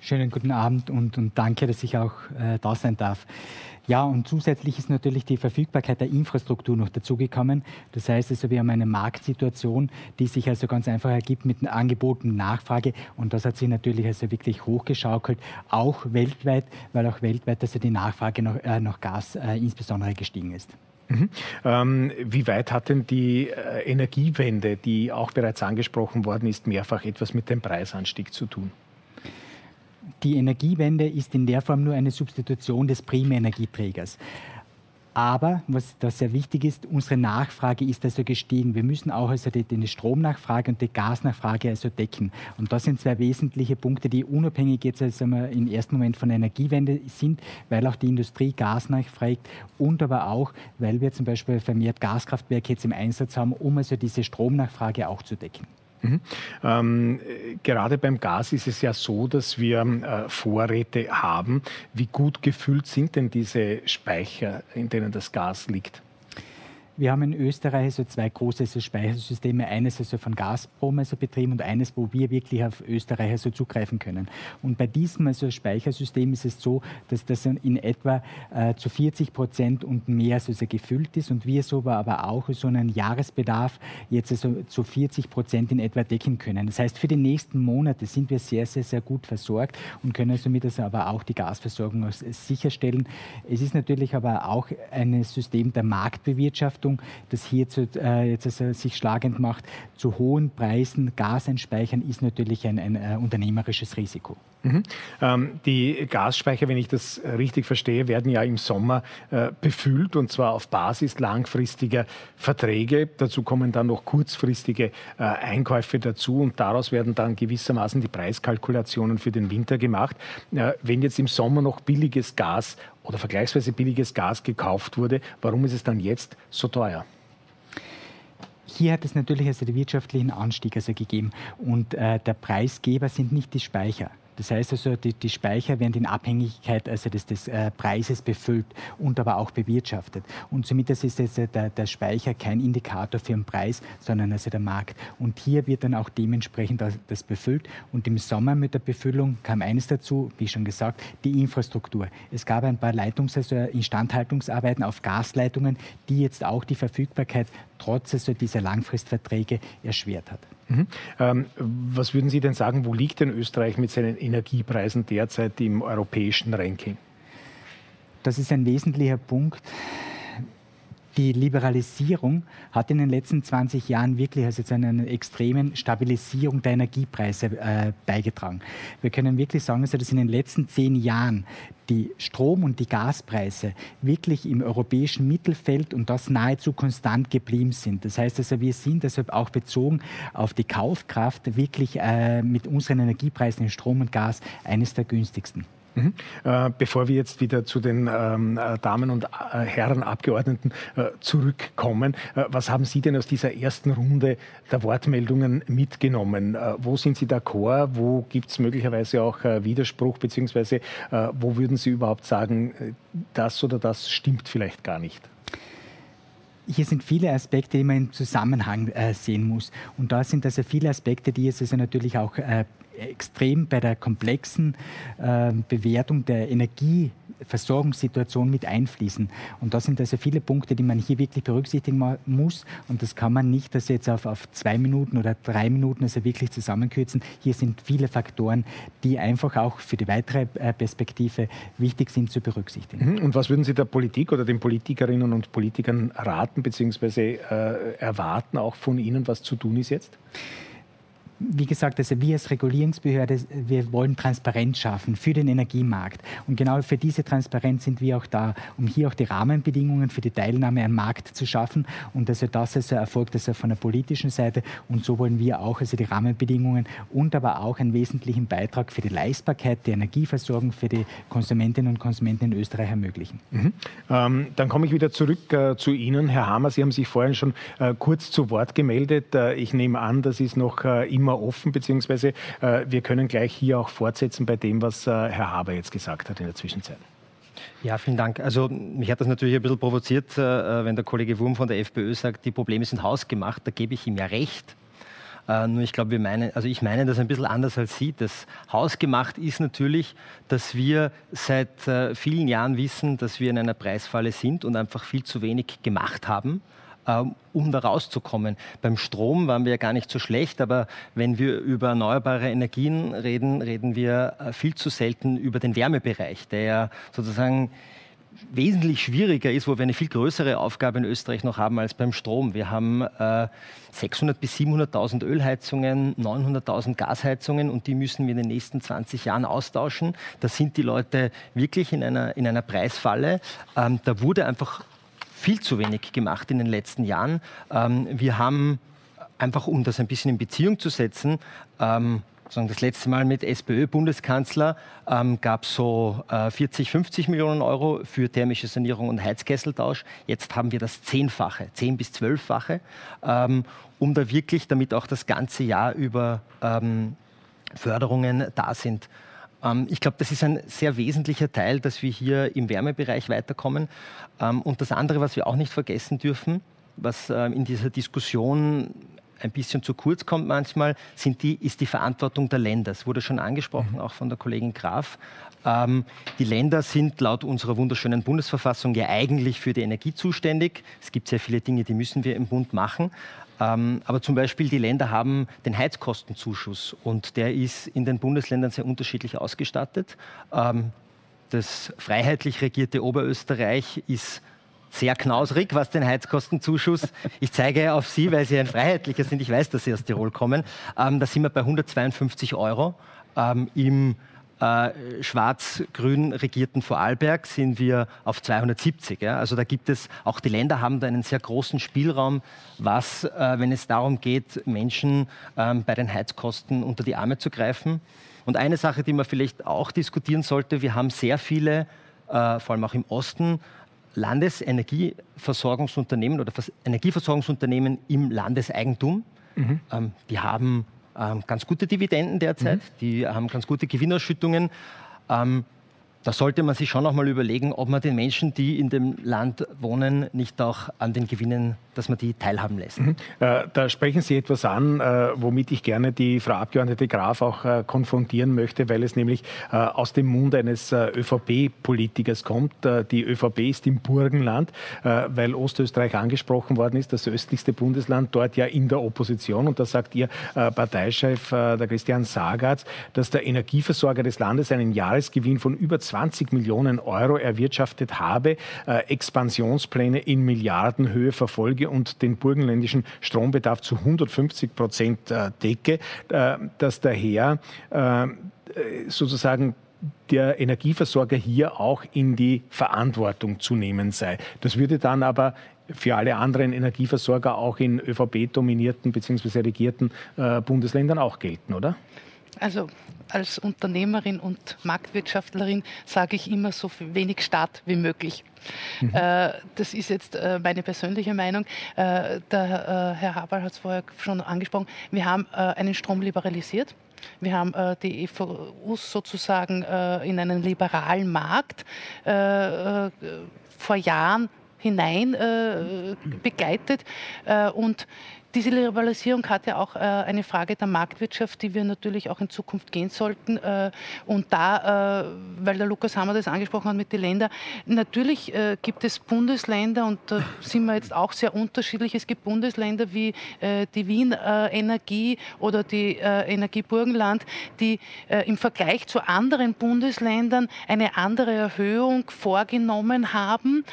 Schönen guten Abend und, und danke, dass ich auch äh, da sein darf. Ja, und zusätzlich ist natürlich die Verfügbarkeit der Infrastruktur noch dazugekommen. Das heißt also, wir haben eine Marktsituation, die sich also ganz einfach ergibt mit Angebot und Nachfrage. Und das hat sich natürlich also wirklich hochgeschaukelt, auch weltweit, weil auch weltweit also die Nachfrage nach, äh, nach Gas äh, insbesondere gestiegen ist. Mhm. Ähm, wie weit hat denn die äh, Energiewende, die auch bereits angesprochen worden ist, mehrfach etwas mit dem Preisanstieg zu tun? Die Energiewende ist in der Form nur eine Substitution des Primärenergieträgers. Aber was da sehr wichtig ist, unsere Nachfrage ist also gestiegen. Wir müssen auch also die, die Stromnachfrage und die Gasnachfrage also decken. Und das sind zwei wesentliche Punkte, die unabhängig jetzt also im ersten Moment von der Energiewende sind, weil auch die Industrie Gas nachfragt und aber auch, weil wir zum Beispiel vermehrt Gaskraftwerke jetzt im Einsatz haben, um also diese Stromnachfrage auch zu decken. Mhm. Ähm, gerade beim Gas ist es ja so, dass wir äh, Vorräte haben. Wie gut gefüllt sind denn diese Speicher, in denen das Gas liegt? Wir haben in Österreich so zwei große so Speichersysteme. Eines also von Gazprom also betrieben und eines, wo wir wirklich auf Österreich also zugreifen können. Und bei diesem also Speichersystem ist es so, dass das in etwa äh, zu 40 Prozent und mehr also gefüllt ist und wir so aber auch so einen Jahresbedarf jetzt also zu 40 Prozent in etwa decken können. Das heißt, für die nächsten Monate sind wir sehr, sehr, sehr gut versorgt und können somit also aber auch die Gasversorgung sicherstellen. Es ist natürlich aber auch ein System der Marktbewirtschaftung Richtung, das hier zu, äh, jetzt also sich schlagend macht, zu hohen Preisen Gas einspeichern, ist natürlich ein, ein äh, unternehmerisches Risiko. Mhm. Ähm, die Gasspeicher, wenn ich das richtig verstehe, werden ja im Sommer äh, befüllt und zwar auf Basis langfristiger Verträge. Dazu kommen dann noch kurzfristige äh, Einkäufe dazu und daraus werden dann gewissermaßen die Preiskalkulationen für den Winter gemacht. Äh, wenn jetzt im Sommer noch billiges Gas oder vergleichsweise billiges Gas gekauft wurde, warum ist es dann jetzt so teuer? hier hat es natürlich also den wirtschaftlichen Anstieg also gegeben und äh, der Preisgeber sind nicht die Speicher. Das heißt also, die, die Speicher werden in Abhängigkeit also des, des äh, Preises befüllt und aber auch bewirtschaftet. Und somit ist also der, der Speicher kein Indikator für den Preis, sondern also der Markt. Und hier wird dann auch dementsprechend das befüllt. Und im Sommer mit der Befüllung kam eines dazu, wie schon gesagt, die Infrastruktur. Es gab ein paar Leitungs-, also Instandhaltungsarbeiten auf Gasleitungen, die jetzt auch die Verfügbarkeit trotz also dieser Langfristverträge erschwert hat. Mhm. Ähm, was würden Sie denn sagen, wo liegt denn Österreich mit seinen Energiepreisen derzeit im europäischen Ranking? Das ist ein wesentlicher Punkt. Die Liberalisierung hat in den letzten 20 Jahren wirklich also zu einer extremen Stabilisierung der Energiepreise äh, beigetragen. Wir können wirklich sagen, also, dass in den letzten zehn Jahren die Strom- und die Gaspreise wirklich im europäischen Mittelfeld und das nahezu konstant geblieben sind. Das heißt also, wir sind deshalb auch bezogen auf die Kaufkraft wirklich äh, mit unseren Energiepreisen in Strom und Gas eines der günstigsten. Mhm. Äh, bevor wir jetzt wieder zu den ähm, äh, Damen und äh, Herren Abgeordneten zurückkommen, was haben Sie denn aus dieser ersten Runde der Wortmeldungen mitgenommen? Wo sind Sie d'accord? Wo gibt es möglicherweise auch Widerspruch? Beziehungsweise wo würden Sie überhaupt sagen, das oder das stimmt vielleicht gar nicht? Hier sind viele Aspekte, die man im Zusammenhang äh, sehen muss. Und da sind also viele Aspekte, die jetzt also natürlich auch äh, extrem bei der komplexen äh, Bewertung der Energieversorgungssituation mit einfließen. Und da sind also viele Punkte, die man hier wirklich berücksichtigen muss. Und das kann man nicht das jetzt auf, auf zwei Minuten oder drei Minuten also wirklich zusammenkürzen. Hier sind viele Faktoren, die einfach auch für die weitere äh, Perspektive wichtig sind zu berücksichtigen. Mhm. Und was würden Sie der Politik oder den Politikerinnen und Politikern raten bzw. Äh, erwarten, auch von Ihnen, was zu tun ist jetzt? Wie gesagt, also wir als Regulierungsbehörde, wir wollen Transparenz schaffen für den Energiemarkt. Und genau für diese Transparenz sind wir auch da, um hier auch die Rahmenbedingungen für die Teilnahme am Markt zu schaffen. Und also das also erfolgt also von der politischen Seite. Und so wollen wir auch also die Rahmenbedingungen und aber auch einen wesentlichen Beitrag für die Leistbarkeit der Energieversorgung für die Konsumentinnen und Konsumenten in Österreich ermöglichen. Mhm. Ähm, dann komme ich wieder zurück äh, zu Ihnen, Herr Hammer. Sie haben sich vorhin schon äh, kurz zu Wort gemeldet. Äh, ich nehme an, das ist noch äh, immer immer offen, beziehungsweise äh, wir können gleich hier auch fortsetzen bei dem, was äh, Herr Haber jetzt gesagt hat in der Zwischenzeit. Ja, vielen Dank. Also mich hat das natürlich ein bisschen provoziert, äh, wenn der Kollege Wurm von der FPÖ sagt, die Probleme sind hausgemacht. Da gebe ich ihm ja recht. Uh, nur ich glaube, wir meinen, also ich meine das ein bisschen anders als Sie. Das hausgemacht ist natürlich, dass wir seit uh, vielen Jahren wissen, dass wir in einer Preisfalle sind und einfach viel zu wenig gemacht haben. Ähm, um da rauszukommen. Beim Strom waren wir ja gar nicht so schlecht, aber wenn wir über erneuerbare Energien reden, reden wir äh, viel zu selten über den Wärmebereich, der ja sozusagen wesentlich schwieriger ist, wo wir eine viel größere Aufgabe in Österreich noch haben als beim Strom. Wir haben äh, 600.000 bis 700.000 Ölheizungen, 900.000 Gasheizungen und die müssen wir in den nächsten 20 Jahren austauschen. Da sind die Leute wirklich in einer, in einer Preisfalle. Ähm, da wurde einfach viel zu wenig gemacht in den letzten Jahren. Ähm, wir haben einfach, um das ein bisschen in Beziehung zu setzen, ähm, das letzte Mal mit SPÖ-Bundeskanzler ähm, gab es so äh, 40, 50 Millionen Euro für thermische Sanierung und Heizkesseltausch. Jetzt haben wir das Zehnfache, zehn bis zwölffache, ähm, um da wirklich, damit auch das ganze Jahr über ähm, Förderungen da sind. Ähm, ich glaube, das ist ein sehr wesentlicher Teil, dass wir hier im Wärmebereich weiterkommen. Ähm, und das andere, was wir auch nicht vergessen dürfen, was ähm, in dieser Diskussion ein bisschen zu kurz kommt manchmal, sind die, ist die Verantwortung der Länder. Es wurde schon angesprochen, mhm. auch von der Kollegin Graf. Ähm, die Länder sind laut unserer wunderschönen Bundesverfassung ja eigentlich für die Energie zuständig. Es gibt sehr viele Dinge, die müssen wir im Bund machen. Ähm, aber zum Beispiel die Länder haben den Heizkostenzuschuss und der ist in den Bundesländern sehr unterschiedlich ausgestattet. Ähm, das freiheitlich regierte Oberösterreich ist sehr knausrig, was den Heizkostenzuschuss. Ich zeige auf Sie, weil Sie ein Freiheitlicher sind. Ich weiß, dass Sie aus Tirol kommen. Ähm, da sind wir bei 152 Euro. Ähm, Im äh, schwarz-grün regierten Vorarlberg sind wir auf 270. Ja? Also da gibt es, auch die Länder haben da einen sehr großen Spielraum, was, äh, wenn es darum geht, Menschen ähm, bei den Heizkosten unter die Arme zu greifen. Und eine Sache, die man vielleicht auch diskutieren sollte, wir haben sehr viele, äh, vor allem auch im Osten, Landesenergieversorgungsunternehmen oder Energieversorgungsunternehmen im Landeseigentum. Mhm. Ähm, die haben ganz gute Dividenden derzeit, mhm. die haben ganz gute Gewinnausschüttungen. Ähm, da sollte man sich schon noch mal überlegen, ob man den Menschen, die in dem Land wohnen, nicht auch an den Gewinnen, dass man die teilhaben lässt. Mhm. Äh, da sprechen Sie etwas an, äh, womit ich gerne die Frau Abgeordnete Graf auch äh, konfrontieren möchte, weil es nämlich äh, aus dem Mund eines äh, ÖVP-Politikers kommt. Äh, die ÖVP ist im Burgenland, weil Ostösterreich angesprochen worden ist, das östlichste Bundesland, dort ja in der Opposition. Und da sagt Ihr Parteichef, der Christian Sagatz, dass der Energieversorger des Landes einen Jahresgewinn von über 20 20 Millionen Euro erwirtschaftet habe, äh, Expansionspläne in Milliardenhöhe verfolge und den burgenländischen Strombedarf zu 150 Prozent äh, decke, äh, dass daher sozusagen der Energieversorger hier auch in die Verantwortung zu nehmen sei. Das würde dann aber für alle anderen Energieversorger auch in ÖVP-dominierten bzw. regierten äh, Bundesländern auch gelten, oder? Also als Unternehmerin und Marktwirtschaftlerin sage ich immer so wenig Staat wie möglich. Mhm. Äh, das ist jetzt äh, meine persönliche Meinung. Äh, der Herr Haber hat es vorher schon angesprochen. Wir haben einen Strom liberalisiert. Wir haben äh, die EVUs sozusagen äh, in einen liberalen Markt äh, vor Jahren hinein begleitet. und diese Liberalisierung hat ja auch äh, eine Frage der Marktwirtschaft, die wir natürlich auch in Zukunft gehen sollten. Äh, und da, äh, weil der Lukas Hammer das angesprochen hat mit den Ländern, natürlich äh, gibt es Bundesländer und da sind wir jetzt auch sehr unterschiedlich. Es gibt Bundesländer wie äh, die Wien äh, Energie oder die Energie Burgenland, die im Vergleich zu anderen Bundesländern eine andere Erhöhung vorgenommen haben,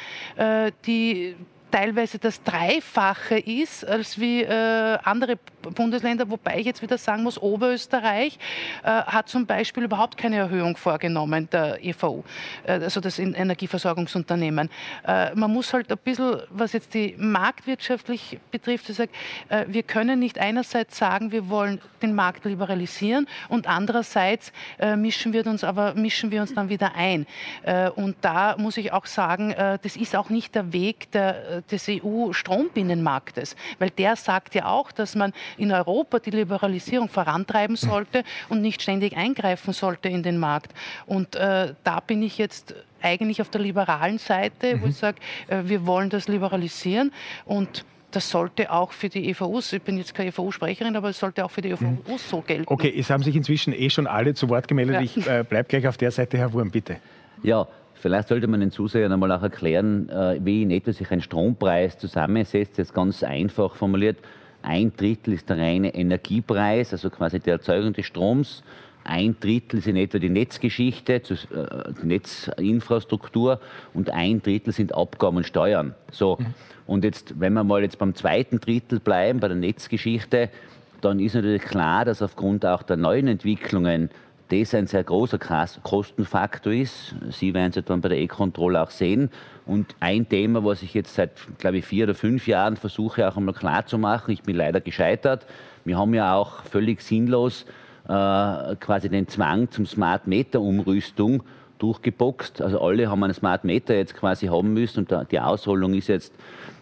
die teilweise das Dreifache ist als wie äh, andere Bundesländer, wobei ich jetzt wieder sagen muss, Oberösterreich äh, hat zum Beispiel überhaupt keine Erhöhung vorgenommen, der EVU, äh, also das Energieversorgungsunternehmen. Äh, man muss halt ein bisschen, was jetzt die marktwirtschaftlich betrifft, ich sage, äh, wir können nicht einerseits sagen, wir wollen den Markt liberalisieren und andererseits äh, mischen wir uns aber mischen wir uns dann wieder ein. und da muss ich auch sagen, das ist auch nicht der Weg der des EU-Strombinnenmarktes, weil der sagt ja auch, dass man in Europa die Liberalisierung vorantreiben sollte und nicht ständig eingreifen sollte in den Markt. Und äh, da bin ich jetzt eigentlich auf der liberalen Seite, mhm. wo ich sage, äh, wir wollen das liberalisieren und das sollte auch für die EVUs, ich bin jetzt keine EVU-Sprecherin, aber es sollte auch für die EVUs mhm. so gelten. Okay, es haben sich inzwischen eh schon alle zu Wort gemeldet. Ja. Ich äh, bleibe gleich auf der Seite, Herr Wurm, bitte. Ja, Vielleicht sollte man den Zusehern einmal auch erklären, äh, wie in etwa sich ein Strompreis zusammensetzt. Jetzt ganz einfach formuliert. Ein Drittel ist der reine Energiepreis, also quasi die Erzeugung des Stroms. Ein Drittel ist in etwa die Netzgeschichte, äh, die Netzinfrastruktur und ein Drittel sind Abgaben und Steuern. So. Mhm. Und jetzt, wenn wir mal jetzt beim zweiten Drittel bleiben, bei der Netzgeschichte, dann ist natürlich klar, dass aufgrund auch der neuen Entwicklungen das ein sehr großer Kostenfaktor ist. Sie werden es dann bei der E-Control auch sehen. Und ein Thema, was ich jetzt seit, glaube ich, vier oder fünf Jahren versuche auch einmal klarzumachen, ich bin leider gescheitert. Wir haben ja auch völlig sinnlos äh, quasi den Zwang zum Smart Meter Umrüstung durchgeboxt. Also alle haben einen Smart Meter jetzt quasi haben müssen und die Ausrollung ist jetzt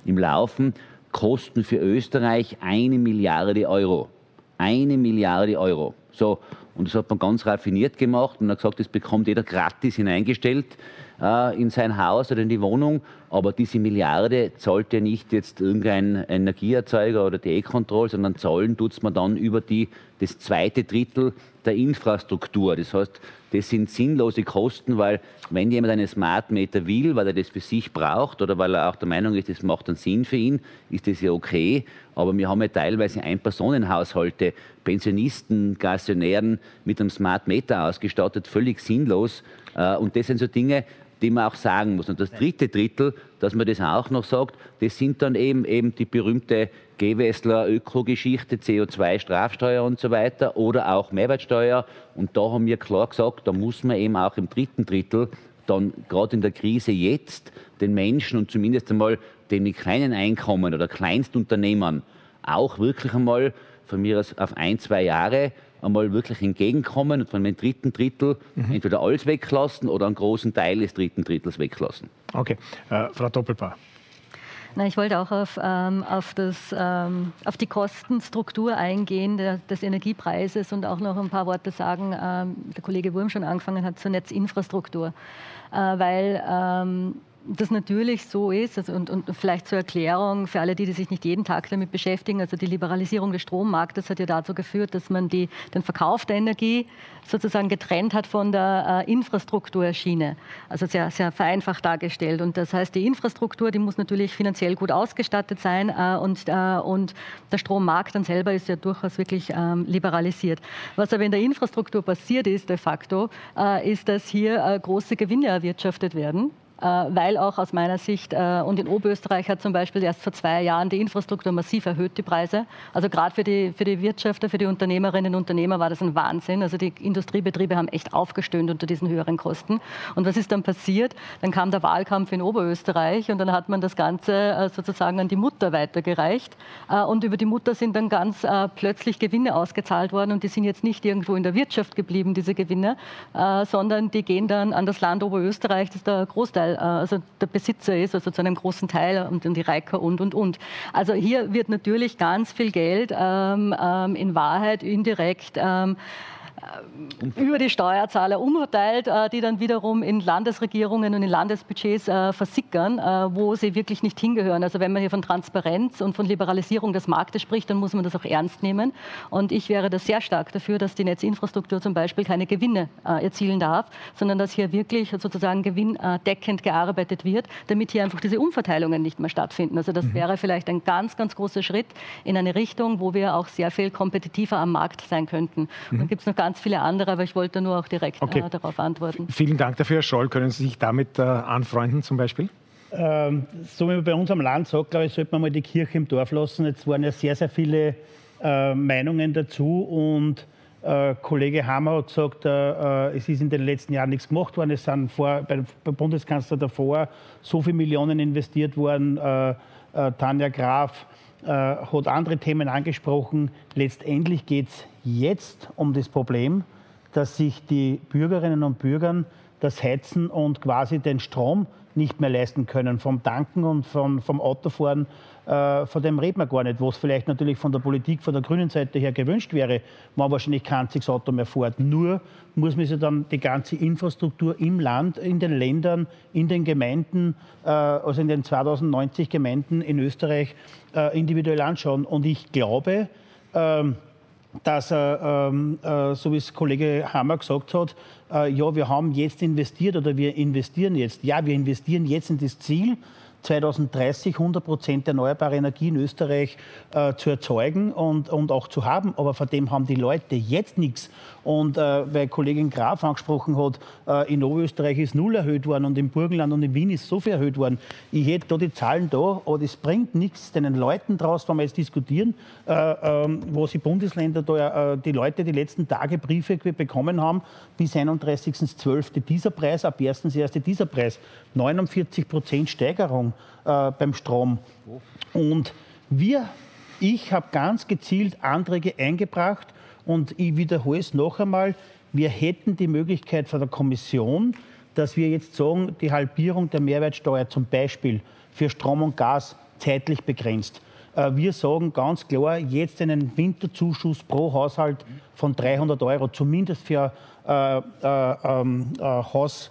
im Laufen. Kosten für Österreich eine Milliarde Euro. Eine Milliarde Euro. So, und das hat man ganz raffiniert gemacht und hat gesagt, das bekommt jeder gratis hineingestellt äh, in sein Haus oder in die Wohnung. Aber diese Milliarde zahlt ja nicht jetzt irgendein Energieerzeuger oder die E-Control, sondern zahlen tut man dann über die, das zweite Drittel der Infrastruktur. Das heißt, das sind sinnlose Kosten, weil wenn jemand einen Smart Meter will, weil er das für sich braucht oder weil er auch der Meinung ist, das macht einen Sinn für ihn, ist das ja okay. Aber wir haben ja teilweise Ein-Personen-Haushalte, Pensionisten, Gassionären mit einem Smart Meter ausgestattet, völlig sinnlos. Äh, und das sind so Dinge, die man auch sagen muss. Und das dritte Drittel, dass man das auch noch sagt, das sind dann eben, eben die berühmte Gewessler Ökogeschichte, CO2-Strafsteuer und so weiter oder auch Mehrwertsteuer. Und da haben wir klar gesagt, da muss man eben auch im dritten Drittel dann gerade in der Krise jetzt den Menschen und zumindest einmal den kleinen Einkommen oder Kleinstunternehmern auch wirklich einmal von mir aus auf ein, zwei Jahre einmal wirklich entgegenkommen und von dem dritten Drittel mhm. entweder alles weglassen oder einen großen Teil des dritten Drittels weglassen. Okay, äh, Frau Doppelpaar. Na, ich wollte auch auf, ähm, auf, das, ähm, auf die Kostenstruktur eingehen der, des Energiepreises und auch noch ein paar Worte sagen. Ähm, der Kollege Wurm schon angefangen hat zur Netzinfrastruktur, äh, weil ähm, das natürlich so ist also und, und, vielleicht zur Erklärung für alle, die, die sich nicht jeden Tag damit beschäftigen, also die Liberalisierung des Strommarktes hat ja dazu geführt, dass man die, den Verkauf der Energie sozusagen getrennt hat von der äh, Infrastrukturschiene. Also sehr, sehr vereinfacht dargestellt. Und das heißt, die Infrastruktur, die muss natürlich finanziell gut ausgestattet sein äh, und, äh, und der Strommarkt dann selber ist ja durchaus wirklich ähm, liberalisiert. Was aber in der Infrastruktur passiert ist de facto, äh, ist, dass hier äh, große Gewinne erwirtschaftet werden weil auch aus meiner Sicht, äh, und in Oberösterreich hat zum Beispiel erst vor zwei Jahren die Infrastruktur massiv erhöht, die Preise. Also gerade für die, für die Wirtschafter, für die Unternehmerinnen und Unternehmer war das ein Wahnsinn. Also die Industriebetriebe haben echt aufgestöhnt unter diesen höheren Kosten. Und was ist dann passiert? Dann kam der Wahlkampf in Oberösterreich und dann hat man das Ganze äh, sozusagen an die Mutter weitergereicht. Und über die Mutter sind dann ganz plötzlich Gewinne ausgezahlt worden und die sind jetzt nicht irgendwo in der Wirtschaft geblieben, diese Gewinne, sondern die gehen dann an das Land Oberösterreich, das ist der Großteil äh, also der Besitzer ist, also zu einem großen Teil und die Reiker und, und, und. Also hier wird natürlich ganz viel Geld ähm, ähm, in Wahrheit indirekt ähm, äh, über die Steuerzahler umverteilt, äh, die dann wiederum in Landesregierungen und in Landesbudgets äh, versickern, wo sie wirklich nicht hingehören. Also wenn man hier von Transparenz und von Liberalisierung des Marktes spricht, dann muss man das auch ernst nehmen. Und ich wäre da sehr stark dafür, dass die Netzinfrastruktur zum Beispiel keine Gewinne erzielen darf, sondern dass hier wirklich sozusagen gewinndeckend gearbeitet wird, damit hier einfach diese Umverteilungen nicht mehr stattfinden. Also das mhm. wäre vielleicht ein ganz, ganz großer Schritt in eine Richtung, wo wir auch sehr viel kompetitiver am Markt sein könnten. Mhm. Dann gibt es noch ganz ganz viele andere, aber ich wollte nur auch direkt okay. äh, darauf antworten. Vielen Dank dafür, Herr Scholl. Können Sie sich damit äh, anfreunden zum Beispiel? Ähm, so wie man bei uns am Land sagt, glaube ich, sollte man mal die Kirche im Dorf lassen. Jetzt waren ja sehr, sehr viele äh, Meinungen dazu und äh, Kollege Hammer hat gesagt, äh, äh, es ist in den letzten Jahren nichts gemacht worden. Es sind vor, bei, bei Bundeskanzler davor so viele Millionen investiert worden. Äh, äh, Tanja Graf äh, hat andere Themen angesprochen. Letztendlich geht es jetzt um das Problem, dass sich die Bürgerinnen und Bürger das Heizen und quasi den Strom nicht mehr leisten können. Vom Tanken und vom, vom Autofahren, äh, von dem reden wir gar nicht. Was vielleicht natürlich von der Politik, von der grünen Seite her gewünscht wäre, man wahrscheinlich kein einziges Auto mehr fährt. Nur muss man sich dann die ganze Infrastruktur im Land, in den Ländern, in den Gemeinden, äh, also in den 2090 Gemeinden in Österreich äh, individuell anschauen. Und ich glaube, ähm, dass er, ähm, äh, so wie es Kollege Hammer gesagt hat, äh, ja, wir haben jetzt investiert oder wir investieren jetzt. Ja, wir investieren jetzt in das Ziel, 2030 100 Prozent erneuerbare Energie in Österreich äh, zu erzeugen und, und auch zu haben. Aber von dem haben die Leute jetzt nichts. Und äh, weil Kollegin Graf angesprochen hat, äh, in Oberösterreich ist null erhöht worden und im Burgenland und in Wien ist so viel erhöht worden. Ich hätte da die Zahlen da, aber das bringt nichts den Leuten draus, wenn wir jetzt diskutieren, äh, ähm, wo die Bundesländer da, äh, die Leute die letzten Tage Briefe bekommen haben, bis 31.12. dieser Preis, ab 1.1. dieser Preis. 49 Prozent Steigerung äh, beim Strom. Und wir, ich habe ganz gezielt Anträge eingebracht, und ich wiederhole es noch einmal, wir hätten die Möglichkeit von der Kommission, dass wir jetzt sagen, die Halbierung der Mehrwertsteuer zum Beispiel für Strom und Gas zeitlich begrenzt. Äh, wir sagen ganz klar, jetzt einen Winterzuschuss pro Haushalt von 300 Euro, zumindest für äh, äh, ähm, äh, Haus,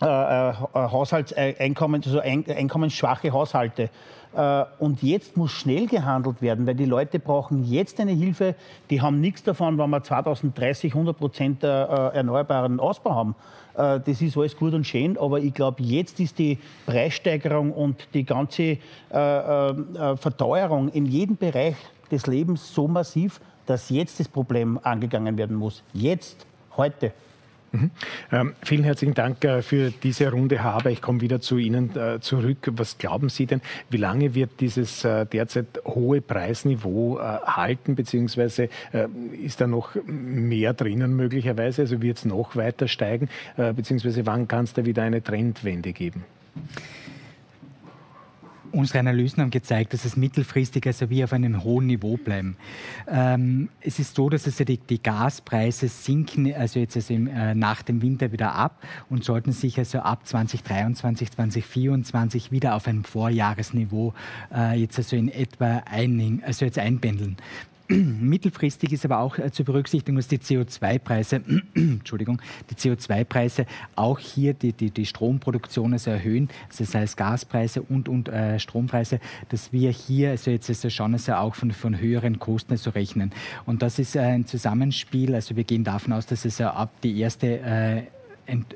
äh, äh, Haushaltseinkommen, also einkommensschwache Haushalte. Äh, und jetzt muss schnell gehandelt werden, weil die Leute brauchen jetzt eine Hilfe. Die haben nichts davon, wenn wir 2030 100 Prozent erneuerbaren Ausbau haben. Das ist alles gut und schön, aber ich glaube, jetzt ist die Preissteigerung und die ganze Verteuerung in jedem Bereich des Lebens so massiv, dass jetzt das Problem angegangen werden muss. Jetzt, heute. Mhm. Ähm, vielen herzlichen Dank äh, für diese Runde, Herr Haber. Ich komme wieder zu Ihnen äh, zurück. Was glauben Sie denn, wie lange wird dieses äh, derzeit hohe Preisniveau äh, halten, beziehungsweise äh, ist da noch mehr drinnen möglicherweise? Also wird es noch weiter steigen, äh, beziehungsweise wann kann es da wieder eine Trendwende geben? Unsere Analysen haben gezeigt, dass es mittelfristig also wie auf einem hohen Niveau bleiben. Ähm, es ist so, dass also die, die, Gaspreise sinken also jetzt also im, äh, nach dem Winter wieder ab und sollten sich also ab 2023, 2024 wieder auf einem Vorjahresniveau äh, jetzt also in etwa ein, also jetzt einpendeln. Mittelfristig ist aber auch äh, zu berücksichtigen, dass die CO2-Preise, Entschuldigung, die CO2-Preise auch hier die, die, die Stromproduktion also erhöhen, also das heißt Gaspreise und, und äh, Strompreise, dass wir hier also jetzt also schon also auch von, von höheren Kosten also rechnen. Und das ist ein Zusammenspiel, also wir gehen davon aus, dass es ab die erste äh,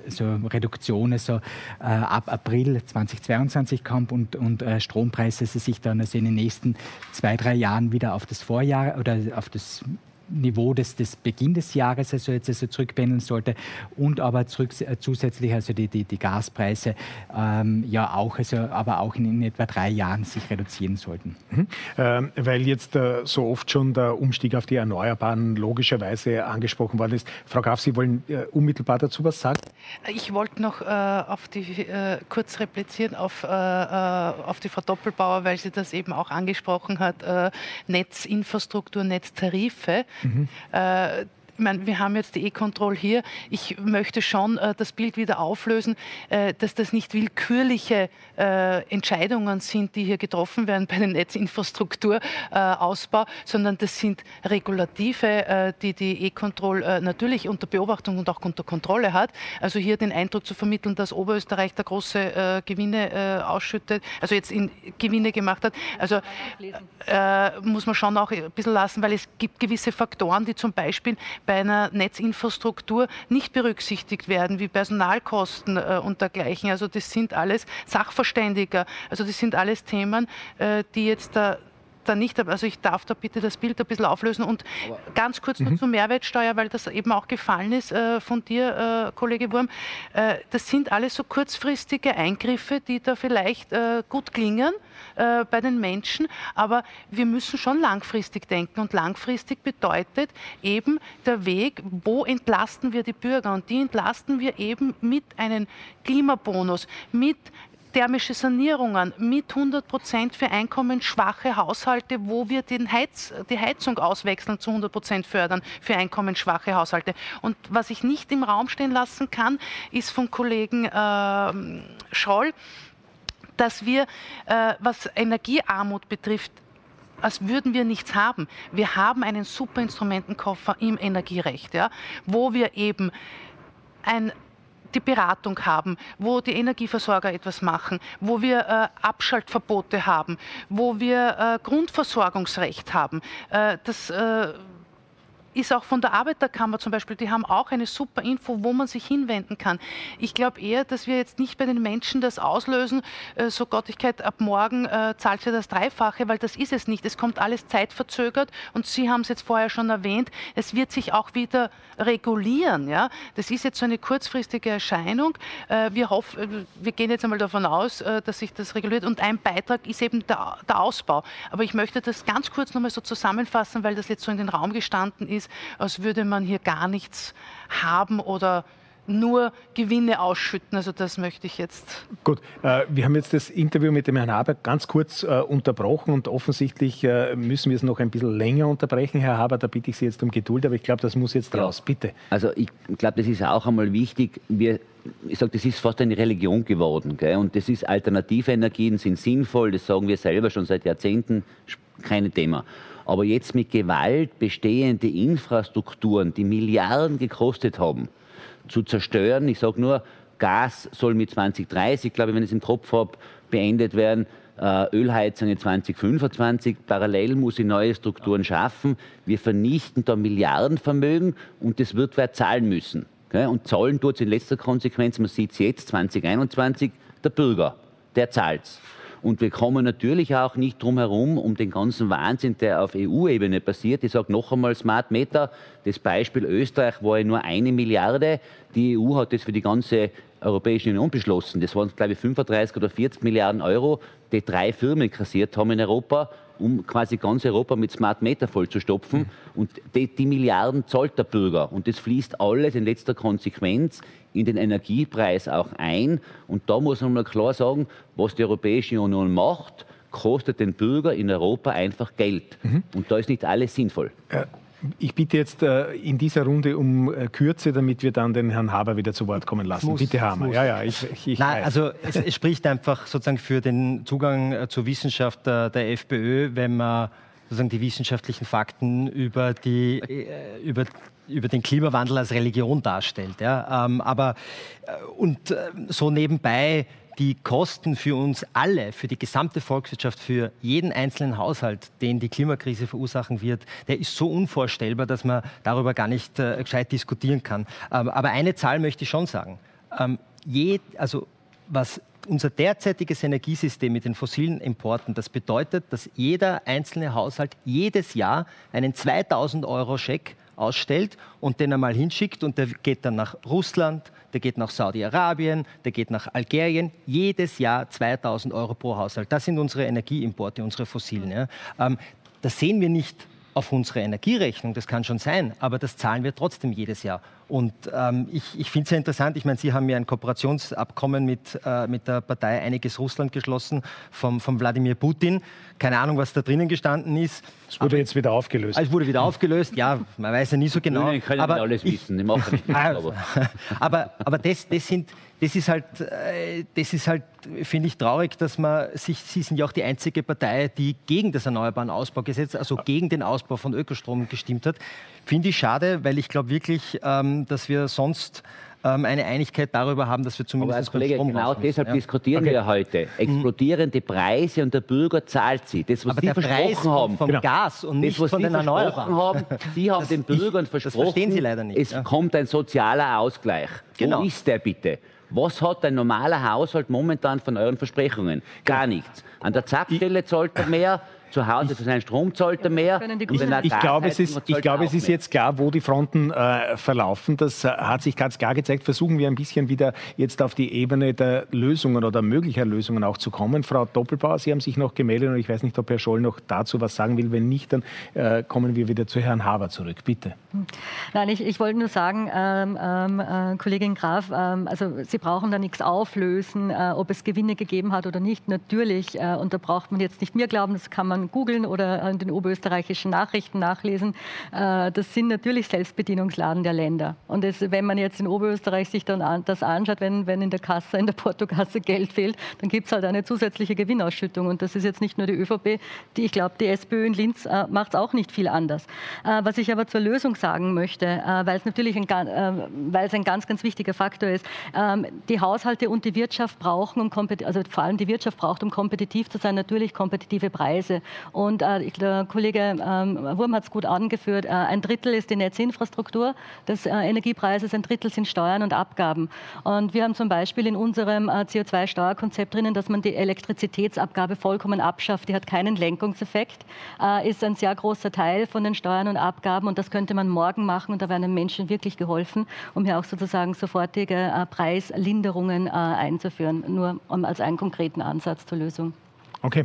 so Reduktionen so äh, ab April 2022 kommt und, und äh, Strompreise sich dann also in den nächsten zwei, drei Jahren wieder auf das Vorjahr oder auf das Niveau des, des Beginn des Jahres also jetzt also zurückpendeln sollte und aber zurück, äh, zusätzlich also die, die, die Gaspreise ähm, ja auch, also, aber auch in, in, etwa drei Jahren sich reduzieren sollten. Mhm. Ähm, weil jetzt äh, so oft schon der Umstieg auf die Erneuerbaren logischerweise angesprochen worden ist. Frau Graf, Sie wollen äh, unmittelbar dazu was sagen? Ich wollte noch äh, auf die, äh, kurz replizieren auf, äh, auf die Frau Doppelbauer, weil sie das eben auch angesprochen hat, Netzinfrastruktur, Netztarife. Mhm. Äh, meine, wir haben jetzt die E-Control hier. Ich möchte schon äh, das Bild wieder auflösen, äh, dass das nicht willkürliche äh, Entscheidungen sind, die hier getroffen werden bei dem Netzinfrastrukturausbau, sondern das sind Regulative, äh, die die E-Control äh, natürlich unter Beobachtung und auch unter Kontrolle hat. Also hier den Eindruck zu vermitteln, dass Oberösterreich da große äh, Gewinne ausschüttet, also jetzt in Gewinne gemacht hat. Also muss man schon auch ein bisschen lassen, weil es gibt gewisse Faktoren, die zum Beispiel bei einer Netzinfrastruktur nicht berücksichtigt werden, wie Personalkosten äh, und dergleichen. Also das sind alles Sachverständiger, also das sind alles Themen, äh, die jetzt da da nicht, also ich darf da bitte das Bild ein bisschen auflösen und Aber ganz kurz noch mhm. zur Mehrwertsteuer, weil das eben auch gefallen ist äh, von dir, äh, Kollege Wurm. Äh, das sind alles so kurzfristige Eingriffe, die da vielleicht äh, gut klingen äh, bei den Menschen, aber wir müssen schon langfristig denken. Und langfristig bedeutet eben der Weg, wo entlasten wir die Bürger? Und die entlasten wir eben mit einem Klimabonus, mit thermische Sanierungen mit 100 Prozent für einkommensschwache Haushalte, wo wir den Heiz, die Heizung auswechseln zu 100 Prozent fördern für einkommensschwache Haushalte. Und was ich nicht im Raum stehen lassen kann, ist vom Kollegen äh, Scholl, dass wir, äh, was Energiearmut betrifft, als würden wir nichts haben. Wir haben einen super Instrumentenkoffer im Energierecht, ja, wo wir eben ein die Beratung haben, wo die Energieversorger etwas machen, wo wir äh, Abschaltverbote haben, wo wir äh, Grundversorgungsrecht haben. Äh, das äh, ist auch von der Arbeiterkammer zum Beispiel, die haben auch eine super Info, wo man sich hinwenden kann. Ich glaube eher, dass wir jetzt nicht bei den Menschen das auslösen, äh, so Gottigkeit, ab morgen äh, zahlt sie das Dreifache, weil das ist es nicht. Es kommt alles zeitverzögert und Sie haben es jetzt vorher schon erwähnt, es wird sich auch wieder regulieren. Ja? Das ist jetzt so eine kurzfristige Erscheinung. Äh, wir, hoffen, äh, wir gehen jetzt einmal davon aus, äh, dass sich das reguliert und ein Beitrag ist eben der, der Ausbau. Aber ich möchte das ganz kurz nochmal so zusammenfassen, weil das jetzt so in den Raum gestanden ist ist, als würde man hier gar nichts haben oder nur Gewinne ausschütten. Also das möchte ich jetzt. Gut, äh, wir haben jetzt das Interview mit dem Herrn Haber ganz kurz äh, unterbrochen und offensichtlich äh, müssen wir es noch ein bisschen länger unterbrechen. Herr Haber, da bitte ich Sie jetzt um Geduld, aber ich glaube, das muss jetzt raus. Bitte. Also ich glaube, das ist auch einmal wichtig. Wir, ich sage, das ist fast eine Religion geworden. Gell? Und das ist, alternative Energien sind sinnvoll, das sagen wir selber schon seit Jahrzehnten, kein Thema. Aber jetzt mit Gewalt bestehende Infrastrukturen, die Milliarden gekostet haben, zu zerstören. Ich sage nur, Gas soll mit 2030, glaube ich, wenn ich es im Kopf habe, beendet werden. Äh, Ölheizungen 2025. Parallel muss ich neue Strukturen schaffen. Wir vernichten da Milliardenvermögen und das wird wer zahlen müssen. Und zahlen tut es in letzter Konsequenz, man sieht es jetzt, 2021, der Bürger, der zahlt es. Und wir kommen natürlich auch nicht drum herum, um den ganzen Wahnsinn, der auf EU-Ebene passiert. Ich sage noch einmal Smart Meter. Das Beispiel Österreich war ja nur eine Milliarde. Die EU hat das für die ganze Europäische Union beschlossen. Das waren, glaube ich, 35 oder 40 Milliarden Euro, die drei Firmen kassiert haben in Europa. Um quasi ganz Europa mit Smart Meter vollzustopfen. Mhm. Und die, die, Milliarden zahlt der Bürger. Und das fließt alles in letzter Konsequenz in den Energiepreis auch ein. Und da muss man mal klar sagen, was die Europäische Union macht, kostet den Bürger in Europa einfach Geld. Mhm. Und da ist nicht alles sinnvoll. Äh, ich bitte jetzt äh, in dieser Runde um äh, Kürze, damit wir dann den Herrn Haber wieder zu Wort kommen lassen. Muss, bitte, Hammer. Ja, ja, ich, ich, ich Nein, also es, es, spricht einfach sozusagen für den Zugang äh, zur Wissenschaft der, der FPÖ, wenn man sozusagen die wissenschaftlichen Fakten über, die, äh, über, über den Klimawandel als Religion darstellt. Ja? Ähm, aber äh, und äh, so nebenbei die Kosten für uns alle, für die gesamte Volkswirtschaft, für jeden einzelnen Haushalt, den die Klimakrise verursachen wird, der ist so unvorstellbar, dass man darüber gar nicht äh, gescheit diskutieren kann. Ähm, aber eine Zahl möchte ich schon sagen. Ähm, je, also was unser derzeitiges Energiesystem mit den fossilen Importen, das bedeutet, dass jeder einzelne Haushalt jedes Jahr einen 2000 Euro Scheck ausstellt und den einmal hinschickt und der geht dann nach Russland, der geht nach Saudi-Arabien, der geht nach Algerien. Jedes Jahr 2000 Euro pro Haushalt. Das sind unsere Energieimporte, unsere fossilen. Ja. Ähm, das sehen wir nicht auf unsere Energierechnung, das kann schon sein, aber das zahlen wir trotzdem jedes Jahr. Und ähm, ich, ich finde es sehr interessant, ich meine, Sie haben ja ein Kooperationsabkommen mit, äh, mit der Partei Einiges Russland geschlossen, vom, vom Wladimir Putin. Keine Ahnung, was da drinnen gestanden ist. Es wurde aber, jetzt wieder aufgelöst. Es wurde wieder aufgelöst, ja, man weiß ja nie so genau. Nein, können aber alles ich, wissen, die machen nicht. aber aber, aber das, das, sind, das ist halt, äh, das ist halt finde ich traurig, dass man sich, Sie sind ja auch die einzige Partei, die gegen das Erneuerbaren Ausbaugesetz, also gegen den Ausbau von Ökostrom gestimmt hat. Finde ich schade, weil ich glaube wirklich, ähm, dass wir sonst ähm, eine Einigkeit darüber haben, dass wir zumindest Aber Kollege, genau deshalb ja. diskutieren okay. wir heute. Explodierende Preise und der Bürger zahlt sie. Das, was Aber Sie der versprochen Preis haben, vom genau. Gas und nicht das, was von Sie den Erneuerbaren haben, Sie haben den Bürgern ich, versprochen, das verstehen Sie leider nicht. es ja. kommt ein sozialer Ausgleich. Genau. Wo ist der bitte? Was hat ein normaler Haushalt momentan von euren Versprechungen? Gar nichts. An der Zapfstelle zahlt er mehr, zu Hause für seinen Strom zahlt er mehr. Ich, ich glaube, es ist, ich glaube, es ist jetzt klar, wo die Fronten äh, verlaufen. Das äh, hat sich ganz klar gezeigt. Versuchen wir ein bisschen wieder jetzt auf die Ebene der Lösungen oder möglicher Lösungen auch zu kommen. Frau Doppelbauer, Sie haben sich noch gemeldet und ich weiß nicht, ob Herr Scholl noch dazu was sagen will. Wenn nicht, dann äh, kommen wir wieder zu Herrn Haber zurück. Bitte. Nein, ich, ich wollte nur sagen, ähm, ähm, äh, Kollegin Graf, ähm, also Sie brauchen da nichts auflösen, äh, ob es Gewinne gegeben hat oder nicht. Natürlich, äh, und da braucht man jetzt nicht mir glauben, das kann man googeln oder in den oberösterreichischen Nachrichten nachlesen. Äh, das sind natürlich Selbstbedienungsladen der Länder. Und das, wenn man jetzt in Oberösterreich sich dann das anschaut, wenn, wenn in der Kasse, in der Portokasse Geld fehlt, dann gibt es halt eine zusätzliche Gewinnausschüttung. Und das ist jetzt nicht nur die ÖVP, die, ich glaube, die SPÖ in Linz äh, macht es auch nicht viel anders. Äh, was ich aber zur Lösung sagen möchte, weil es natürlich ein, weil es ein ganz, ganz wichtiger Faktor ist, ähm, die Haushalte und die Wirtschaft brauchen, um also vor allem die Wirtschaft braucht, um kompetitiv zu sein, natürlich kompetitive Preise. Und äh, der Kollege ähm, Wurm hat es gut angeführt. Äh, ein Drittel ist die Netzinfrastruktur des äh, Energiepreises, ein Drittel sind Steuern und Abgaben. Und wir haben zum Beispiel in unserem äh, CO2-Steuerkonzept drinnen, dass man die Elektrizitätsabgabe vollkommen abschafft. Die hat keinen Lenkungseffekt, äh, ist ein sehr großer Teil von den Steuern und Abgaben. Und das könnte man morgen machen und da wären den Menschen wirklich geholfen, um hier auch sozusagen sofortige äh, Preislinderungen einzuführen. Nur um, als einen konkreten Ansatz zur Lösung. Okay.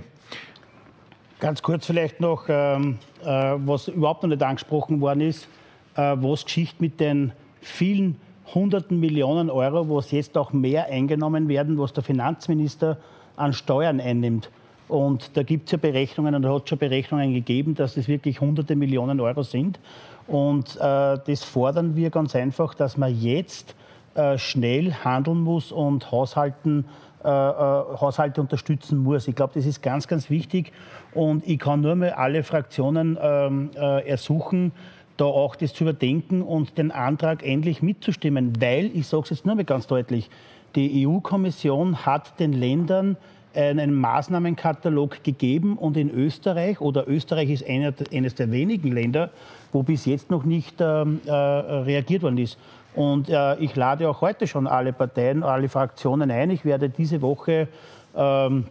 Ganz kurz vielleicht noch, ähm, äh, was überhaupt noch nicht angesprochen worden ist, äh, was Geschichte mit den vielen hunderten Millionen Euro, was jetzt auch mehr eingenommen werden, was der Finanzminister an Steuern einnimmt. Und da gibt es ja Berechnungen und da hat es schon Berechnungen gegeben, dass es wirklich hunderte Millionen Euro sind. Und äh, das fordern wir ganz einfach, dass man jetzt äh, schnell handeln muss und Haushalten äh, Haushalte unterstützen muss. Ich glaube, das ist ganz, ganz wichtig. Und ich kann nur mal alle Fraktionen ähm, äh, ersuchen, da auch das zu überdenken und den Antrag endlich mitzustimmen. Weil, ich sage es jetzt nur mal ganz deutlich, die EU-Kommission hat den Ländern einen Maßnahmenkatalog gegeben und in Österreich, oder Österreich ist einer, eines der wenigen Länder, wo bis jetzt noch nicht ähm, äh, reagiert worden ist. Und äh, ich lade auch heute schon alle Parteien, alle Fraktionen ein. Ich werde diese Woche ähm,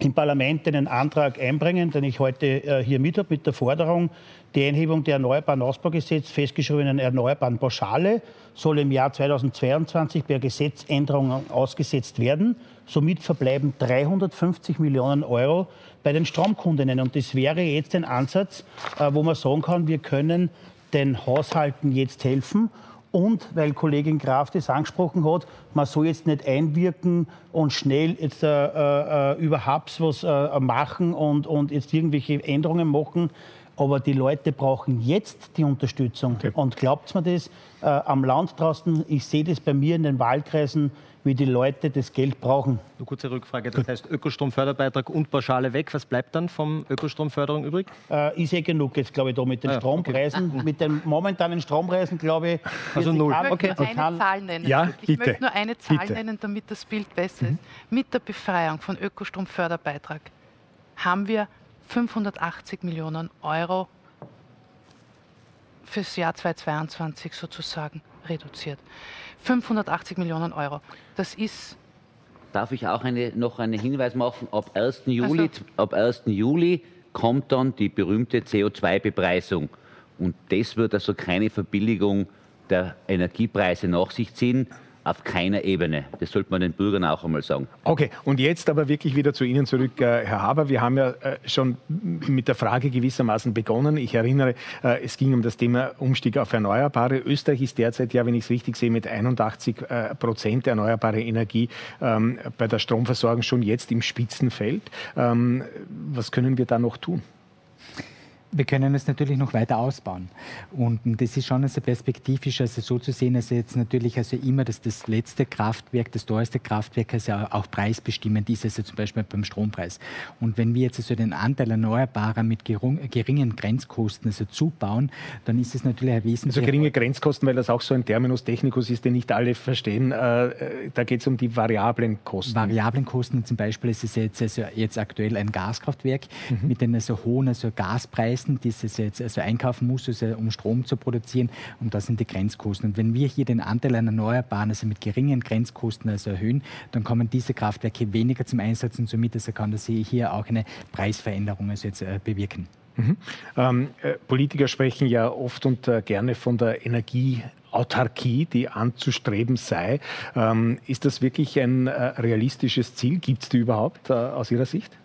im Parlament einen Antrag einbringen, den ich heute äh, hier mit habe, mit der Forderung, die Einhebung der Erneuerbaren Ausbaugesetz festgeschriebenen Erneuerbaren Pauschale soll im Jahr 2022 per Gesetzänderung ausgesetzt werden. Somit verbleiben 350 Millionen Euro bei den Stromkundinnen. Und das wäre jetzt ein Ansatz, äh, wo man sagen kann, wir können den Haushalten jetzt helfen. Und weil Kollegin Graf das angesprochen hat, man soll jetzt nicht einwirken und schnell jetzt äh, äh, überhaupt was äh, machen und, und jetzt irgendwelche Änderungen machen. Aber die Leute brauchen jetzt die Unterstützung. Okay. Und glaubt mir das, äh, am Land draußen, ich sehe das bei mir in den Wahlkreisen, wie die Leute das Geld brauchen. Eine kurze Rückfrage. Das heißt Ökostromförderbeitrag und Pauschale weg. Was bleibt dann vom Ökostromförderung übrig? Äh, ist eh genug jetzt, glaube ich, da mit den ja, Strompreisen. Okay. Mit den momentanen Strompreisen, glaube ich. Also null. Ich möchte okay. nur eine Zahl nennen. Ja, ich bitte. möchte nur eine Zahl bitte. nennen, damit das Bild besser mhm. ist. Mit der Befreiung von Ökostromförderbeitrag haben wir 580 Millionen Euro fürs Jahr 2022 sozusagen reduziert. 580 Millionen Euro. Das ist. Darf ich auch eine, noch einen Hinweis machen? Ab 1. Juli, also. ab 1. Juli kommt dann die berühmte CO2-Bepreisung. Und das wird also keine Verbilligung der Energiepreise nach sich ziehen auf keiner Ebene. Das sollte man den Bürgern auch einmal sagen. Okay, und jetzt aber wirklich wieder zu Ihnen zurück, äh, Herr Haber. Wir haben ja äh, schon mit der Frage gewissermaßen begonnen. Ich erinnere, äh, es ging um das Thema Umstieg auf Erneuerbare. Österreich ist derzeit ja, wenn ich es richtig sehe, mit 81 Prozent erneuerbare Energie ähm, bei der Stromversorgung schon jetzt im Spitzenfeld. Ähm, was können wir da noch tun? Wir können es natürlich noch weiter ausbauen. Und das ist schon also perspektivisch also so zu sehen, also jetzt natürlich also immer, dass das letzte Kraftwerk, das teuerste Kraftwerk also auch preisbestimmend ist, also zum Beispiel beim Strompreis. Und wenn wir jetzt also den Anteil Erneuerbarer mit geringen Grenzkosten also zubauen, dann ist es natürlich ein wesentlicher... Also geringe Grenzkosten, weil das auch so ein Terminus technicus ist, den nicht alle verstehen. Äh, da geht es um die variablen Kosten. Variablen Kosten, zum Beispiel ist es jetzt, also jetzt aktuell ein Gaskraftwerk mhm. mit einem so hohen also Gaspreis leisten, die es jetzt also einkaufen muss, also um Strom zu produzieren. Und das sind die Grenzkosten. Und wenn wir hier den Anteil an Erneuerbaren, also mit geringen Grenzkosten also erhöhen, dann kommen diese Kraftwerke weniger zum Einsatz und somit also kann das hier auch eine Preisveränderung also jetzt äh, bewirken. Mhm. Ähm, äh, Politiker sprechen ja oft und äh, gerne von der Energieautarkie, die anzustreben sei. Ähm, ist das wirklich ein äh, realistisches Ziel? Gibt es die überhaupt aus Ihrer Sicht?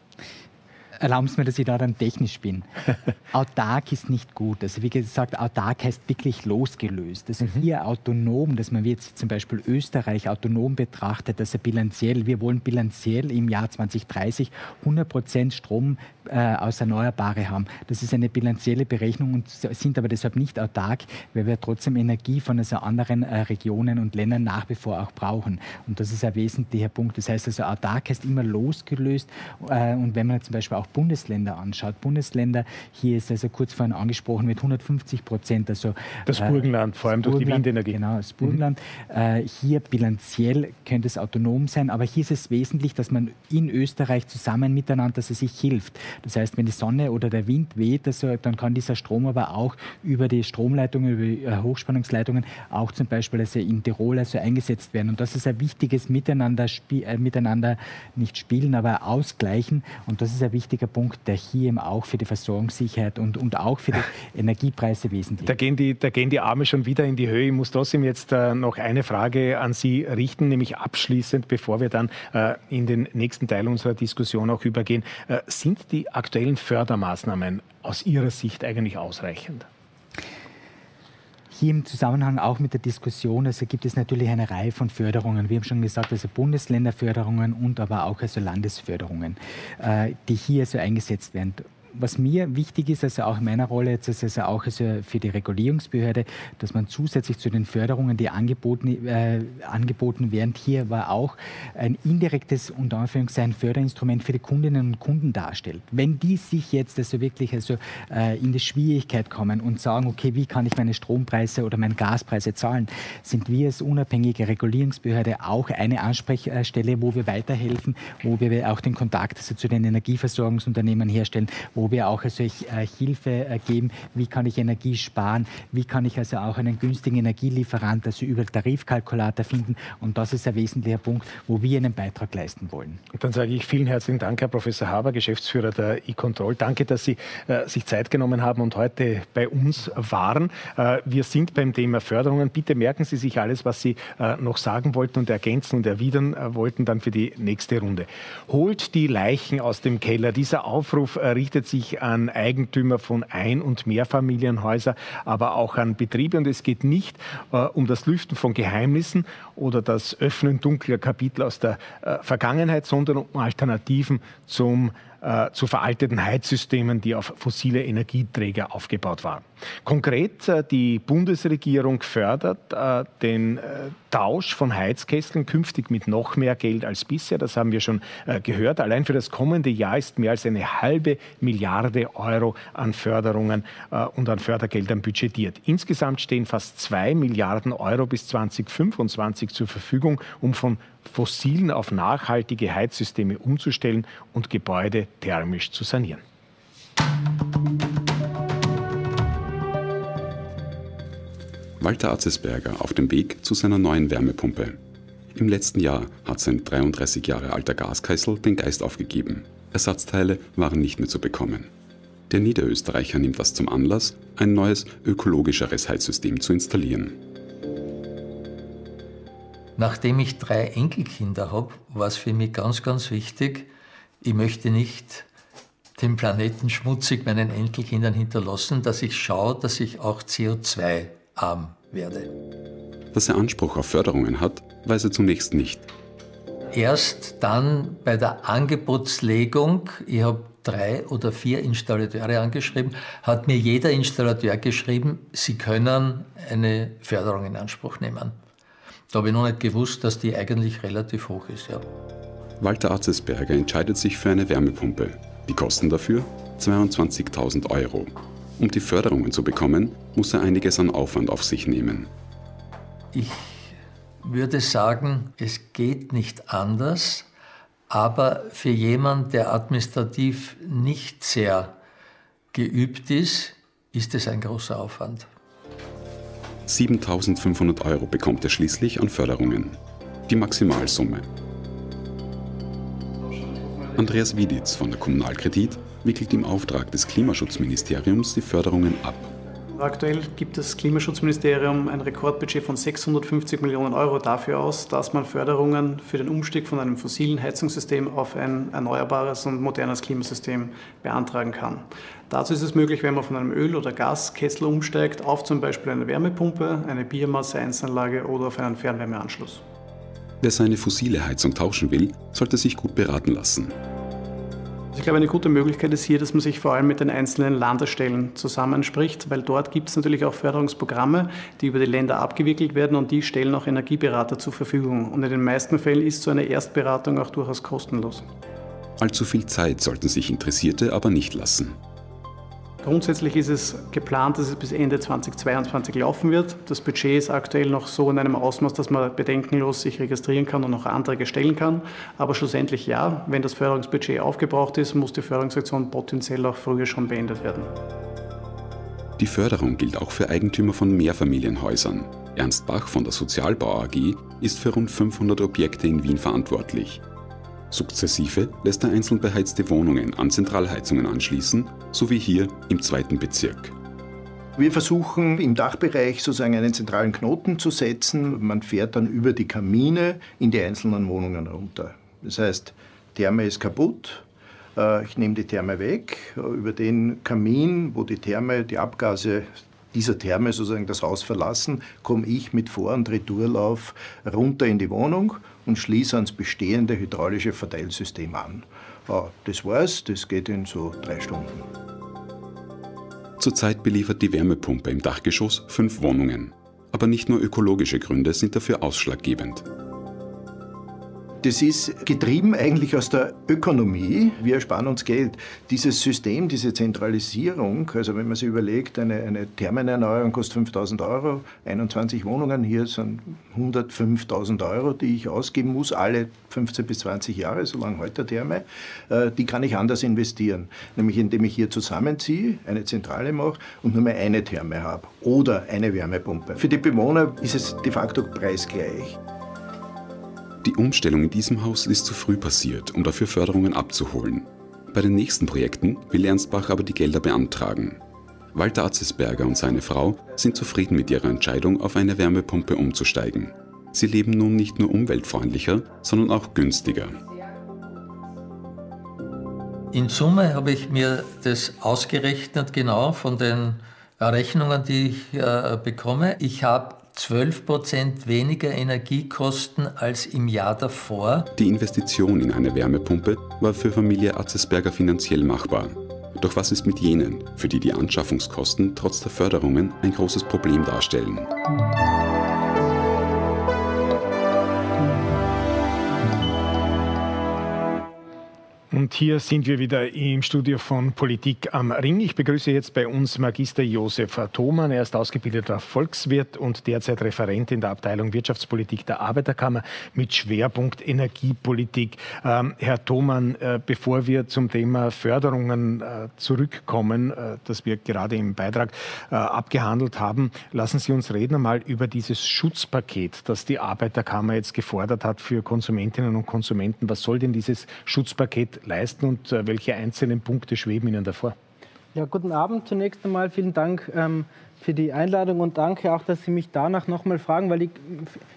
Erlauben Sie mir, dass ich da dann technisch bin. autark ist nicht gut. Also wie gesagt, autark heißt wirklich losgelöst. Also mhm. hier autonom, dass man jetzt zum Beispiel Österreich autonom betrachtet, also bilanziell, wir wollen bilanziell im Jahr 2030 100 Prozent Strom äh, aus Erneuerbare haben. Das ist eine bilanzielle Berechnung und sind aber deshalb nicht autark, weil wir trotzdem Energie von also anderen äh, Regionen und Ländern nach wie vor auch brauchen. Und das ist ein wesentlicher Punkt. Das heißt also, autark heißt immer losgelöst. Äh, und wenn man zum Beispiel auch Bundesländer anschaut, Bundesländer, hier ist also kurz vorhin angesprochen mit 150 Prozent. Also, das äh, Burgenland, vor allem durch die Windenergie. Genau, das Burgenland. Mhm. hier bilanziell könnte es autonom sein, aber hier ist es wesentlich, dass man in Österreich zusammen miteinander dass es sich hilft. Das heißt, wenn die Sonne oder der Wind weht, also, dann kann dieser Strom aber auch über die Stromleitungen, über äh, Hochspannungsleitungen auch zum Beispiel also in Tirol also eingesetzt werden. Und das ist ein wichtiges Miteinander, äh, miteinander nicht spielen, aber ausgleichen. Und das ist ein wichtiger Punkt, der hier eben auch für die Versorgungssicherheit und, und auch für die Energiepreise wesentlich ist. Da gehen, die, da gehen die Arme schon wieder in die Höhe. Ich muss trotzdem jetzt äh, noch eine Frage an Sie richten, nämlich abschließend, bevor wir dann äh, in den nächsten Teil unserer Diskussion auch übergehen. Äh, sind die aktuellen Fördermaßnahmen aus Ihrer Sicht eigentlich ausreichend? Hier im Zusammenhang auch mit der Diskussion, also gibt es natürlich eine Reihe von Förderungen. Wir haben schon gesagt, also Bundesländerförderungen und aber auch also Landesförderungen, äh, die hier so eingesetzt werden was mir wichtig ist, also auch in meiner Rolle jetzt, ist also auch also für die Regulierungsbehörde, dass man zusätzlich zu den Förderungen, die angeboten, äh, angeboten werden, hier war auch ein indirektes, unter Anführungszeichen, Förderinstrument für die Kundinnen und Kunden darstellt. Wenn die sich jetzt also wirklich also, äh, in die Schwierigkeit kommen und sagen, okay, wie kann ich meine Strompreise oder meine Gaspreise zahlen, sind wir als unabhängige Regulierungsbehörde auch eine Ansprechstelle, wo wir weiterhelfen, wo wir auch den Kontakt also zu den Energieversorgungsunternehmen herstellen, wo wo wir auch also Hilfe geben, wie kann ich Energie sparen, wie kann ich also auch einen günstigen Energielieferant, also über Tarifkalkulator finden. Und das ist ein wesentlicher Punkt, wo wir einen Beitrag leisten wollen. Dann sage ich vielen herzlichen Dank, Herr Professor Haber, Geschäftsführer der e-Control. Danke, dass Sie äh, sich Zeit genommen haben und heute bei uns waren. Äh, wir sind beim Thema Förderungen. Bitte merken Sie sich alles, was Sie äh, noch sagen wollten und ergänzen und erwidern äh, wollten, dann für die nächste Runde. Holt die Leichen aus dem Keller. Dieser Aufruf äh, richtet sich an Eigentümer von Ein- und Mehrfamilienhäusern, aber auch an Betriebe. Und es geht nicht äh, um das Lüften von Geheimnissen oder das Öffnen dunkler Kapitel aus der Vergangenheit, sondern um Alternativen zum äh, zu veralteten Heizsystemen, die auf fossile Energieträger aufgebaut waren. Konkret, äh, die Bundesregierung fördert äh, den äh, Tausch von Heizkesseln künftig mit noch mehr Geld als bisher. Das haben wir schon äh, gehört. Allein für das kommende Jahr ist mehr als eine halbe Milliarde Euro an Förderungen äh, und an Fördergeldern budgetiert. Insgesamt stehen fast zwei Milliarden Euro bis 2025 zur Verfügung, um von fossilen auf nachhaltige Heizsysteme umzustellen und Gebäude thermisch zu sanieren. Walter Atzesberger auf dem Weg zu seiner neuen Wärmepumpe. Im letzten Jahr hat sein 33 Jahre alter Gaskessel den Geist aufgegeben. Ersatzteile waren nicht mehr zu bekommen. Der Niederösterreicher nimmt das zum Anlass, ein neues, ökologischeres Heizsystem zu installieren. Nachdem ich drei Enkelkinder habe, war es für mich ganz, ganz wichtig, ich möchte nicht den Planeten schmutzig meinen Enkelkindern hinterlassen, dass ich schaue, dass ich auch CO2-arm werde. Dass er Anspruch auf Förderungen hat, weiß er zunächst nicht. Erst dann bei der Angebotslegung, ich habe drei oder vier Installateure angeschrieben, hat mir jeder Installateur geschrieben, sie können eine Förderung in Anspruch nehmen. Da habe ich noch nicht gewusst, dass die eigentlich relativ hoch ist. Ja. Walter Atzesberger entscheidet sich für eine Wärmepumpe. Die Kosten dafür? 22.000 Euro. Um die Förderungen zu bekommen, muss er einiges an Aufwand auf sich nehmen. Ich würde sagen, es geht nicht anders, aber für jemanden, der administrativ nicht sehr geübt ist, ist es ein großer Aufwand. 7.500 Euro bekommt er schließlich an Förderungen. Die Maximalsumme. Andreas Wieditz von der Kommunalkredit wickelt im Auftrag des Klimaschutzministeriums die Förderungen ab. Aktuell gibt das Klimaschutzministerium ein Rekordbudget von 650 Millionen Euro dafür aus, dass man Förderungen für den Umstieg von einem fossilen Heizungssystem auf ein erneuerbares und modernes Klimasystem beantragen kann. Dazu ist es möglich, wenn man von einem Öl- oder Gaskessel umsteigt, auf zum Beispiel eine Wärmepumpe, eine Biomasse-Einsanlage oder auf einen Fernwärmeanschluss. Wer seine fossile Heizung tauschen will, sollte sich gut beraten lassen. Ich glaube, eine gute Möglichkeit ist hier, dass man sich vor allem mit den einzelnen Landesstellen zusammenspricht, weil dort gibt es natürlich auch Förderungsprogramme, die über die Länder abgewickelt werden und die stellen auch Energieberater zur Verfügung. Und in den meisten Fällen ist so eine Erstberatung auch durchaus kostenlos. Allzu viel Zeit sollten sich Interessierte aber nicht lassen. Grundsätzlich ist es geplant, dass es bis Ende 2022 laufen wird. Das Budget ist aktuell noch so in einem Ausmaß, dass man bedenkenlos sich registrieren kann und noch Anträge stellen kann. Aber schlussendlich ja, wenn das Förderungsbudget aufgebraucht ist, muss die Förderungsaktion potenziell auch früher schon beendet werden. Die Förderung gilt auch für Eigentümer von Mehrfamilienhäusern. Ernst Bach von der Sozialbau AG ist für rund 500 Objekte in Wien verantwortlich. Sukzessive lässt er einzeln beheizte Wohnungen an Zentralheizungen anschließen, so wie hier im zweiten Bezirk. Wir versuchen im Dachbereich sozusagen einen zentralen Knoten zu setzen. Man fährt dann über die Kamine in die einzelnen Wohnungen runter. Das heißt, Therme ist kaputt, äh, ich nehme die Therme weg. Über den Kamin, wo die Therme, die Abgase dieser Therme sozusagen das Haus verlassen, komme ich mit Vor- und Retourlauf runter in die Wohnung und schließe ans bestehende hydraulische Verteilsystem an. Das war's, das geht in so drei Stunden. Zurzeit beliefert die Wärmepumpe im Dachgeschoss fünf Wohnungen. Aber nicht nur ökologische Gründe sind dafür ausschlaggebend. Das ist getrieben eigentlich aus der Ökonomie. Wir ersparen uns Geld. Dieses System, diese Zentralisierung, also wenn man sich überlegt, eine, eine Thermenerneuerung kostet 5000 Euro, 21 Wohnungen, hier sind 105.000 Euro, die ich ausgeben muss, alle 15 bis 20 Jahre, solange heute Therme, äh, die kann ich anders investieren. Nämlich indem ich hier zusammenziehe, eine Zentrale mache und nur mehr eine Therme habe oder eine Wärmepumpe. Für die Bewohner ist es de facto preisgleich. Die Umstellung in diesem Haus ist zu früh passiert, um dafür Förderungen abzuholen. Bei den nächsten Projekten will Ernst Bach aber die Gelder beantragen. Walter Atzesberger und seine Frau sind zufrieden mit ihrer Entscheidung, auf eine Wärmepumpe umzusteigen. Sie leben nun nicht nur umweltfreundlicher, sondern auch günstiger. In Summe habe ich mir das ausgerechnet, genau von den Rechnungen, die ich äh, bekomme. Ich habe 12 Prozent weniger Energiekosten als im Jahr davor. Die Investition in eine Wärmepumpe war für Familie Atzesberger finanziell machbar. Doch was ist mit jenen, für die die Anschaffungskosten trotz der Förderungen ein großes Problem darstellen? Und hier sind wir wieder im Studio von Politik am Ring. Ich begrüße jetzt bei uns Magister Josef Thoman. Er ist ausgebildeter Volkswirt und derzeit Referent in der Abteilung Wirtschaftspolitik der Arbeiterkammer mit Schwerpunkt Energiepolitik. Ähm, Herr Thoman, äh, bevor wir zum Thema Förderungen äh, zurückkommen, äh, das wir gerade im Beitrag äh, abgehandelt haben, lassen Sie uns reden einmal über dieses Schutzpaket, das die Arbeiterkammer jetzt gefordert hat für Konsumentinnen und Konsumenten. Was soll denn dieses Schutzpaket leisten und äh, welche einzelnen Punkte schweben Ihnen davor? Ja, guten Abend zunächst einmal. Vielen Dank ähm, für die Einladung und danke auch, dass Sie mich danach nochmal fragen, weil ich,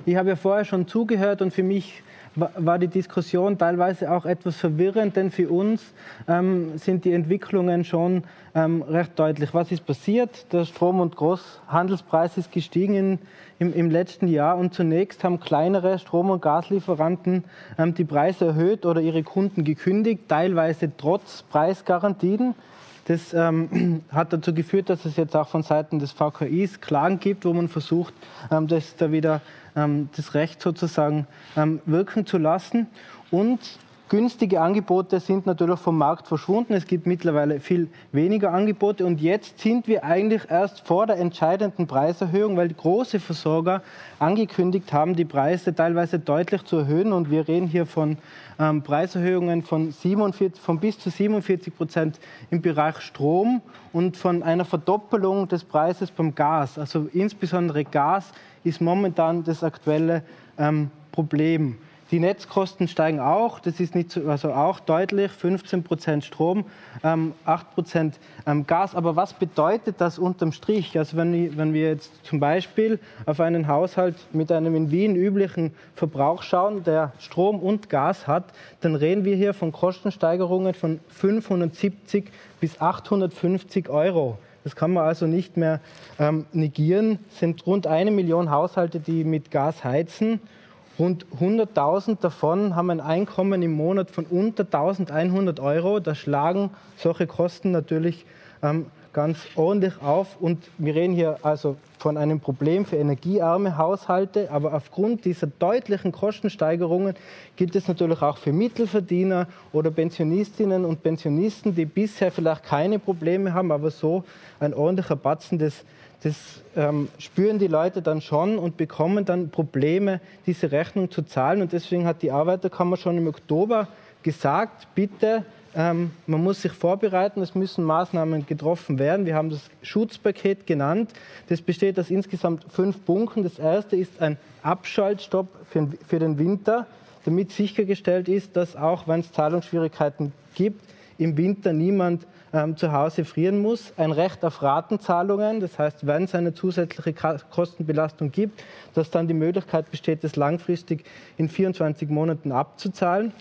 ich habe ja vorher schon zugehört und für mich war die Diskussion teilweise auch etwas verwirrend, denn für uns ähm, sind die Entwicklungen schon ähm, recht deutlich. Was ist passiert? Der Strom- und Großhandelspreis ist gestiegen in, im, im, letzten Jahr und zunächst haben kleinere Strom- und Gaslieferanten ähm, die Preise erhöht oder ihre Kunden gekündigt, teilweise trotz Preisgarantien. Das ähm, hat dazu geführt, dass es jetzt auch von Seiten des VKIs Klagen gibt, wo man versucht, ähm, das da wieder ähm, das Recht sozusagen ähm, wirken zu lassen. Und günstige Angebote sind natürlich vom Markt verschwunden. Es gibt mittlerweile viel weniger Angebote. Und jetzt sind wir eigentlich erst vor der entscheidenden Preiserhöhung, weil große Versorger angekündigt haben, die Preise teilweise deutlich zu erhöhen. Und wir reden hier von ähm, Preiserhöhungen von, 47, von bis zu 47 Prozent im Bereich Strom und von einer Verdoppelung des Preises beim Gas. Also insbesondere Gas ist momentan das aktuelle ähm, Problem. Die Netzkosten steigen auch, das ist nicht so, also auch deutlich, 15 Prozent Strom, ähm, 8 Prozent ähm, Gas. Aber was bedeutet das unterm Strich? Also wenn, wenn wir jetzt zum Beispiel auf einen Haushalt mit einem in Wien üblichen Verbrauch schauen, der Strom und Gas hat, dann reden wir hier von Kostensteigerungen von 570 bis 850 Euro. Das kann man also nicht mehr ähm, negieren. Es sind rund eine Million Haushalte, die mit Gas heizen. Rund 100.000 davon haben ein Einkommen im Monat von unter 1.100 Euro. Da schlagen solche Kosten natürlich ähm, ganz ordentlich auf. Und wir reden hier also von einem Problem für energiearme Haushalte. Aber aufgrund dieser deutlichen Kostensteigerungen gilt es natürlich auch für Mittelverdiener oder Pensionistinnen und Pensionisten, die bisher vielleicht keine Probleme haben, aber so ein ordentlicher Batzen des das ähm, spüren die Leute dann schon und bekommen dann Probleme, diese Rechnung zu zahlen. Und deswegen hat die Arbeiterkammer schon im Oktober gesagt, bitte, ähm, man muss sich vorbereiten, es müssen Maßnahmen getroffen werden. Wir haben das Schutzpaket genannt. Das besteht aus insgesamt fünf Punkten. Das erste ist ein Abschaltstopp für, für den Winter, damit sichergestellt ist, dass auch wenn es Zahlungsschwierigkeiten gibt, im Winter niemand ähm, zu Hause frieren muss. Ein Recht auf Ratenzahlungen, das heißt, wenn es eine zusätzliche Kostenbelastung gibt, dass dann die Möglichkeit besteht, das langfristig in 24 Monaten abzuzahlen.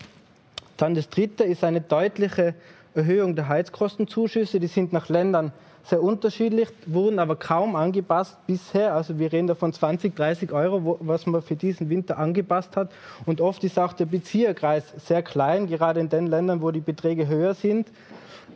Dann das Dritte ist eine deutliche Erhöhung der Heizkostenzuschüsse. Die sind nach Ländern sehr unterschiedlich, wurden aber kaum angepasst bisher. Also wir reden da von 20, 30 Euro, was man für diesen Winter angepasst hat. Und oft ist auch der Bezieherkreis sehr klein, gerade in den Ländern, wo die Beträge höher sind.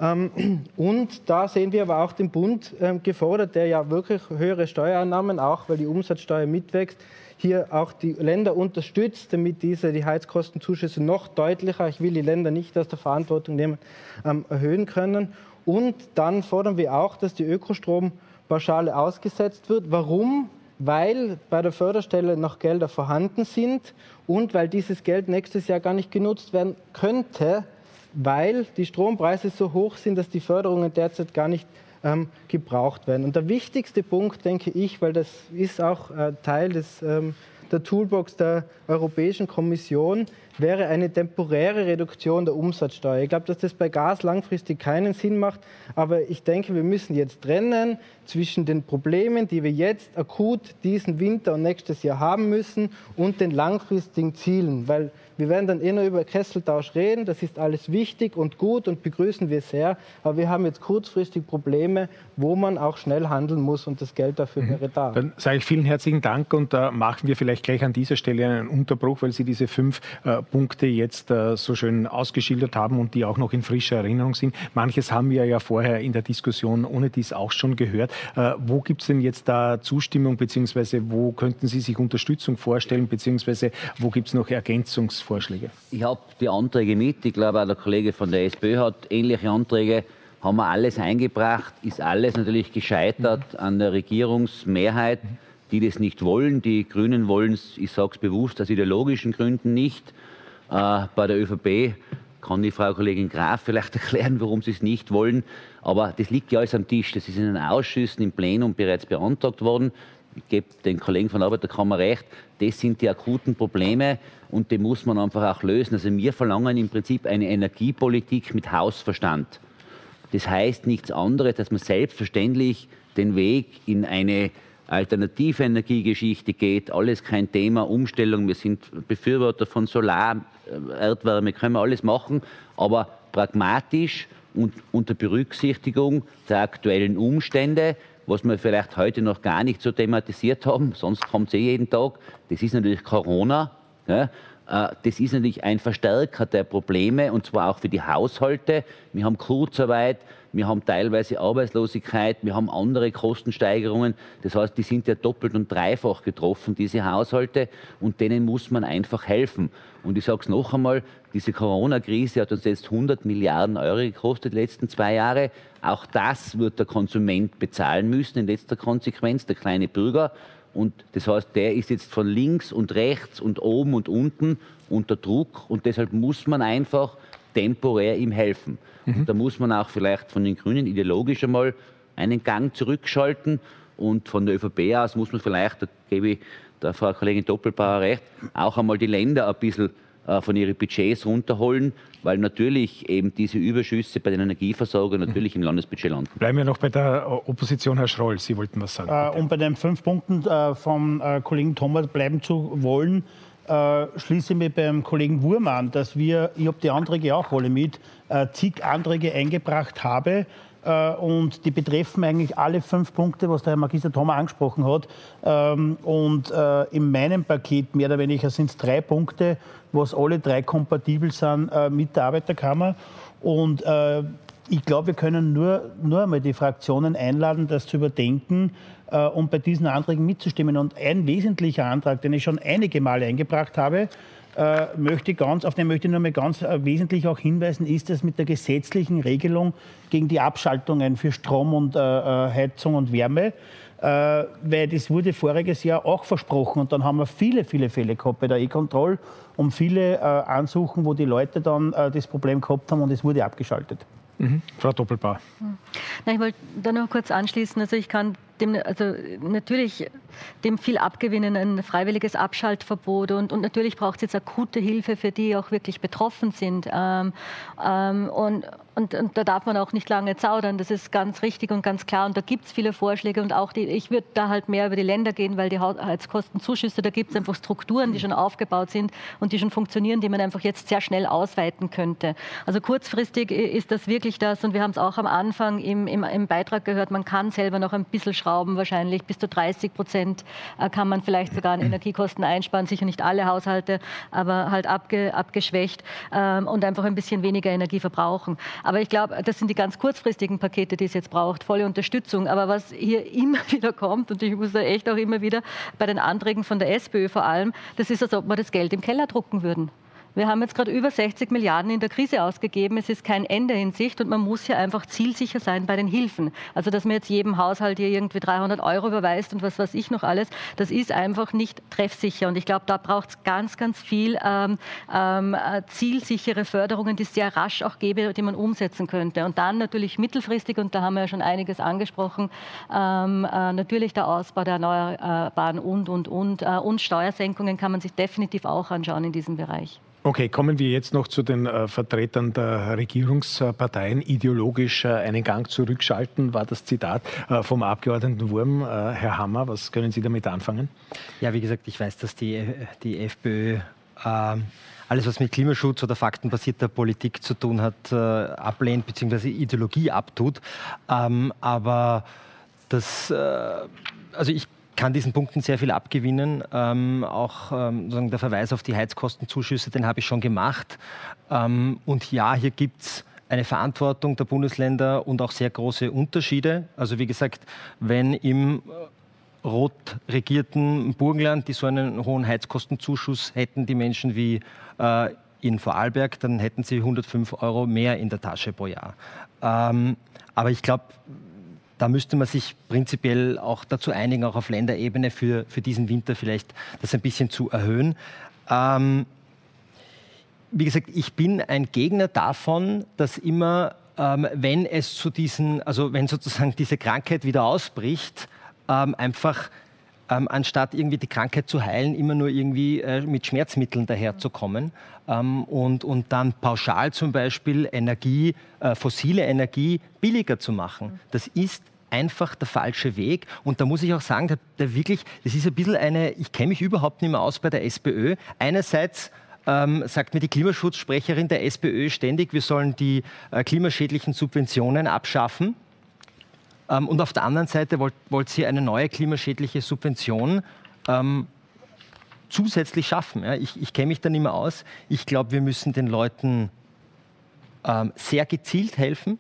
Ähm, und da sehen wir aber auch den Bund ähm, gefordert, der ja wirklich höhere Steuereinnahmen, auch weil die Umsatzsteuer mitwächst, hier auch die Länder unterstützt, damit diese die Heizkostenzuschüsse noch deutlicher, ich will die Länder nicht aus der Verantwortung nehmen, ähm, erhöhen können. Und dann fordern wir auch, dass die Ökostrompauschale ausgesetzt wird. Warum? Weil bei der Förderstelle noch Gelder vorhanden sind und weil dieses Geld nächstes Jahr gar nicht genutzt werden könnte, weil die Strompreise so hoch sind, dass die Förderungen derzeit gar nicht ähm, gebraucht werden. Und der wichtigste Punkt, denke ich, weil das ist auch äh, Teil des, ähm, der Toolbox der Europäischen Kommission, wäre eine temporäre Reduktion der Umsatzsteuer. Ich glaube, dass das bei Gas langfristig keinen Sinn macht, aber ich denke, wir müssen jetzt trennen zwischen den Problemen, die wir jetzt akut diesen Winter und nächstes Jahr haben müssen, und den langfristigen Zielen, weil wir werden dann eh nur über Kesseltausch reden. Das ist alles wichtig und gut und begrüßen wir sehr. Aber wir haben jetzt kurzfristig Probleme, wo man auch schnell handeln muss und das Geld dafür mhm. wäre da. Dann sage ich vielen herzlichen Dank und da äh, machen wir vielleicht gleich an dieser Stelle einen Unterbruch, weil Sie diese fünf äh, Punkte jetzt äh, so schön ausgeschildert haben und die auch noch in frischer Erinnerung sind. Manches haben wir ja vorher in der Diskussion ohne dies auch schon gehört. Äh, wo gibt es denn jetzt da Zustimmung beziehungsweise wo könnten Sie sich Unterstützung vorstellen beziehungsweise wo gibt es noch Ergänzungsvorschläge? Vorschläge? Ich habe die Anträge mit. Ich glaube, auch der Kollege von der SPÖ hat ähnliche Anträge. Haben wir alles eingebracht, ist alles natürlich gescheitert mhm. an der Regierungsmehrheit, die das nicht wollen. Die Grünen wollen es, ich sage es bewusst, aus ideologischen Gründen nicht. Äh, bei der ÖVP kann die Frau Kollegin Graf vielleicht erklären, warum sie es nicht wollen. Aber das liegt ja alles am Tisch. Das ist in den Ausschüssen im Plenum bereits beantragt worden ich gebe den Kollegen von der Arbeiterkammer recht, das sind die akuten Probleme und die muss man einfach auch lösen. Also wir verlangen im Prinzip eine Energiepolitik mit Hausverstand. Das heißt nichts anderes, dass man selbstverständlich den Weg in eine alternative Energiegeschichte geht. Alles kein Thema, Umstellung. Wir sind Befürworter von Solar, Erdwärme, können wir alles machen, aber pragmatisch und unter Berücksichtigung der aktuellen Umstände was wir vielleicht heute noch gar nicht so thematisiert haben, sonst kommt es eh jeden Tag, das ist natürlich Corona. Ja, äh, das ist natürlich ein Verstärker der Probleme und zwar auch für die Haushalte. Wir haben Kurzarbeit, wir haben teilweise Arbeitslosigkeit, wir haben andere Kostensteigerungen. Das heißt, die sind ja doppelt und dreifach getroffen, diese Haushalte, und denen muss man einfach helfen. Und ich sage es noch einmal, diese Corona-Krise hat uns jetzt 100 Milliarden Euro gekostet, die letzten zwei Jahre. Auch das wird der Konsument bezahlen müssen, in letzter Konsequenz, der kleine Bürger. Und das heißt, der ist jetzt von links und rechts und oben und unten unter Druck und deshalb muss man einfach temporär ihm helfen. Mhm. da muss man auch vielleicht von den Grünen ideologisch einmal einen Gang zurückschalten und von der ÖVP aus muss man vielleicht, da gebe ich der Frau Kollegin Doppelbauer recht, auch einmal die Länder ein bisschen äh, von ihren Budgets runterholen, weil natürlich eben diese Überschüsse bei den Energieversorgern natürlich im Landesbudget landen. Bleiben wir noch bei der Opposition, Herr Schroll. Sie wollten was sagen. Äh, um bei den fünf Punkten äh, vom äh, Kollegen Thomas bleiben zu wollen, äh, schließe ich mich beim Kollegen Wurm an, dass wir, ich habe die Anträge auch alle mit, äh, zig Anträge eingebracht habe, äh, und die betreffen eigentlich alle fünf Punkte, was der Herr Magister Thoma angesprochen hat. Ähm, und äh, in meinem Paket mehr oder weniger sind es drei Punkte, was alle drei kompatibel sind äh, mit der Arbeiterkammer. Und ich glaube, wir können nur, nur einmal die Fraktionen einladen, das zu überdenken und bei diesen Anträgen mitzustimmen. Und ein wesentlicher Antrag, den ich schon einige Male eingebracht habe, äh, möchte ganz, auf den möchte ich nur mal ganz äh, wesentlich auch hinweisen, ist das mit der gesetzlichen Regelung gegen die Abschaltungen für Strom und äh, äh Heizung und Wärme. Äh, weil das wurde voriges Jahr auch versprochen und dann haben wir viele, viele Fälle gehabt bei der E-Control und viele äh, Ansuchen, wo die Leute dann das Problem gehabt haben und es wurde abgeschaltet. Mhm. Frau Doppelbauer. Na, ich wollte da noch kurz anschließen. Also ich kann dem, also natürlich dem viel abgewinnen, ein freiwilliges Abschaltverbot und, und natürlich braucht es jetzt akute Hilfe für die, die auch wirklich betroffen sind. Ähm, ähm, und, und, und, da darf man auch nicht lange zaudern, das ist ganz richtig und ganz klar. Und da gibt es viele Vorschläge und auch die, ich würde da halt mehr über die Länder gehen, weil die Heizkostenzuschüsse, da gibt es einfach Strukturen, die schon aufgebaut sind und die schon funktionieren, die man einfach jetzt sehr schnell ausweiten könnte. Also kurzfristig ist das wirklich das und wir haben es auch am Anfang im, im, im Beitrag gehört, man kann selber noch ein bisschen schrauben, wahrscheinlich bis zu 30 Prozent Prozent äh, kann man vielleicht sogar an Energiekosten einsparen. Sicher nicht alle Haushalte, aber halt abge, abgeschwächt ähm, und einfach ein bisschen weniger Energie verbrauchen. Aber ich glaube, das sind die ganz kurzfristigen Pakete, die es jetzt braucht. Volle Unterstützung. Aber was hier immer wieder kommt, und ich muss da echt auch immer wieder bei den Anträgen von der SPÖ vor allem, das ist, als ob wir das Geld im Keller drucken würden. Wir haben jetzt gerade über 60 Milliarden in der Krise ausgegeben. Es ist kein Ende in Sicht und man muss ja einfach zielsicher sein bei den Hilfen. Also, dass man jetzt jedem Haushalt hier irgendwie 300 Euro überweist und was weiß ich noch alles, das ist einfach nicht treffsicher. Und ich glaube, da braucht es ganz, ganz viel ähm, ähm, äh, zielsichere Förderungen, die es sehr rasch auch gäbe, die man umsetzen könnte. Und dann natürlich mittelfristig, und da haben wir ja schon einiges angesprochen, ähm, äh, natürlich der Ausbau der Erneuerbaren und, und, und. Äh, und Steuersenkungen kann man sich definitiv auch anschauen in diesem Bereich. Okay, kommen wir jetzt noch zu den äh, Vertretern der Regierungsparteien. Ideologisch äh, einen Gang zurückschalten, war das Zitat äh, vom Abgeordneten Wurm. Äh, Herr Hammer, was können Sie damit anfangen? Ja, wie gesagt, ich weiß, dass die, die FPÖ ähm, alles, was mit Klimaschutz oder faktenbasierter Politik zu tun hat, äh, ablehnt bzw. Ideologie abtut. Ähm, aber das, äh, also ich kann diesen Punkten sehr viel abgewinnen. Ähm, auch ähm, der Verweis auf die Heizkostenzuschüsse, den habe ich schon gemacht. Ähm, und ja, hier gibt es eine Verantwortung der Bundesländer und auch sehr große Unterschiede. Also wie gesagt, wenn im rot regierten Burgenland, die so einen hohen Heizkostenzuschuss hätten, die Menschen wie äh, in Vorarlberg, dann hätten sie 105 Euro mehr in der Tasche pro Jahr. Ähm, aber ich glaube, da müsste man sich prinzipiell auch dazu einigen, auch auf Länderebene für, für diesen Winter vielleicht das ein bisschen zu erhöhen. Ähm, wie gesagt, ich bin ein Gegner davon, dass immer, ähm, wenn es zu diesen, also wenn sozusagen diese Krankheit wieder ausbricht, ähm, einfach ähm, anstatt irgendwie die Krankheit zu heilen, immer nur irgendwie äh, mit Schmerzmitteln daherzukommen ähm, und, und dann pauschal zum Beispiel Energie, äh, fossile Energie billiger zu machen. Das ist einfach der falsche Weg. Und da muss ich auch sagen, da, da wirklich, das ist ein bisschen eine, ich kenne mich überhaupt nicht mehr aus bei der SPÖ. Einerseits ähm, sagt mir die Klimaschutzsprecherin der SPÖ ständig, wir sollen die äh, klimaschädlichen Subventionen abschaffen. Ähm, und auf der anderen Seite wollt, wollt sie eine neue klimaschädliche Subvention ähm, zusätzlich schaffen. Ja? Ich, ich kenne mich da nicht mehr aus. Ich glaube, wir müssen den Leuten ähm, sehr gezielt helfen.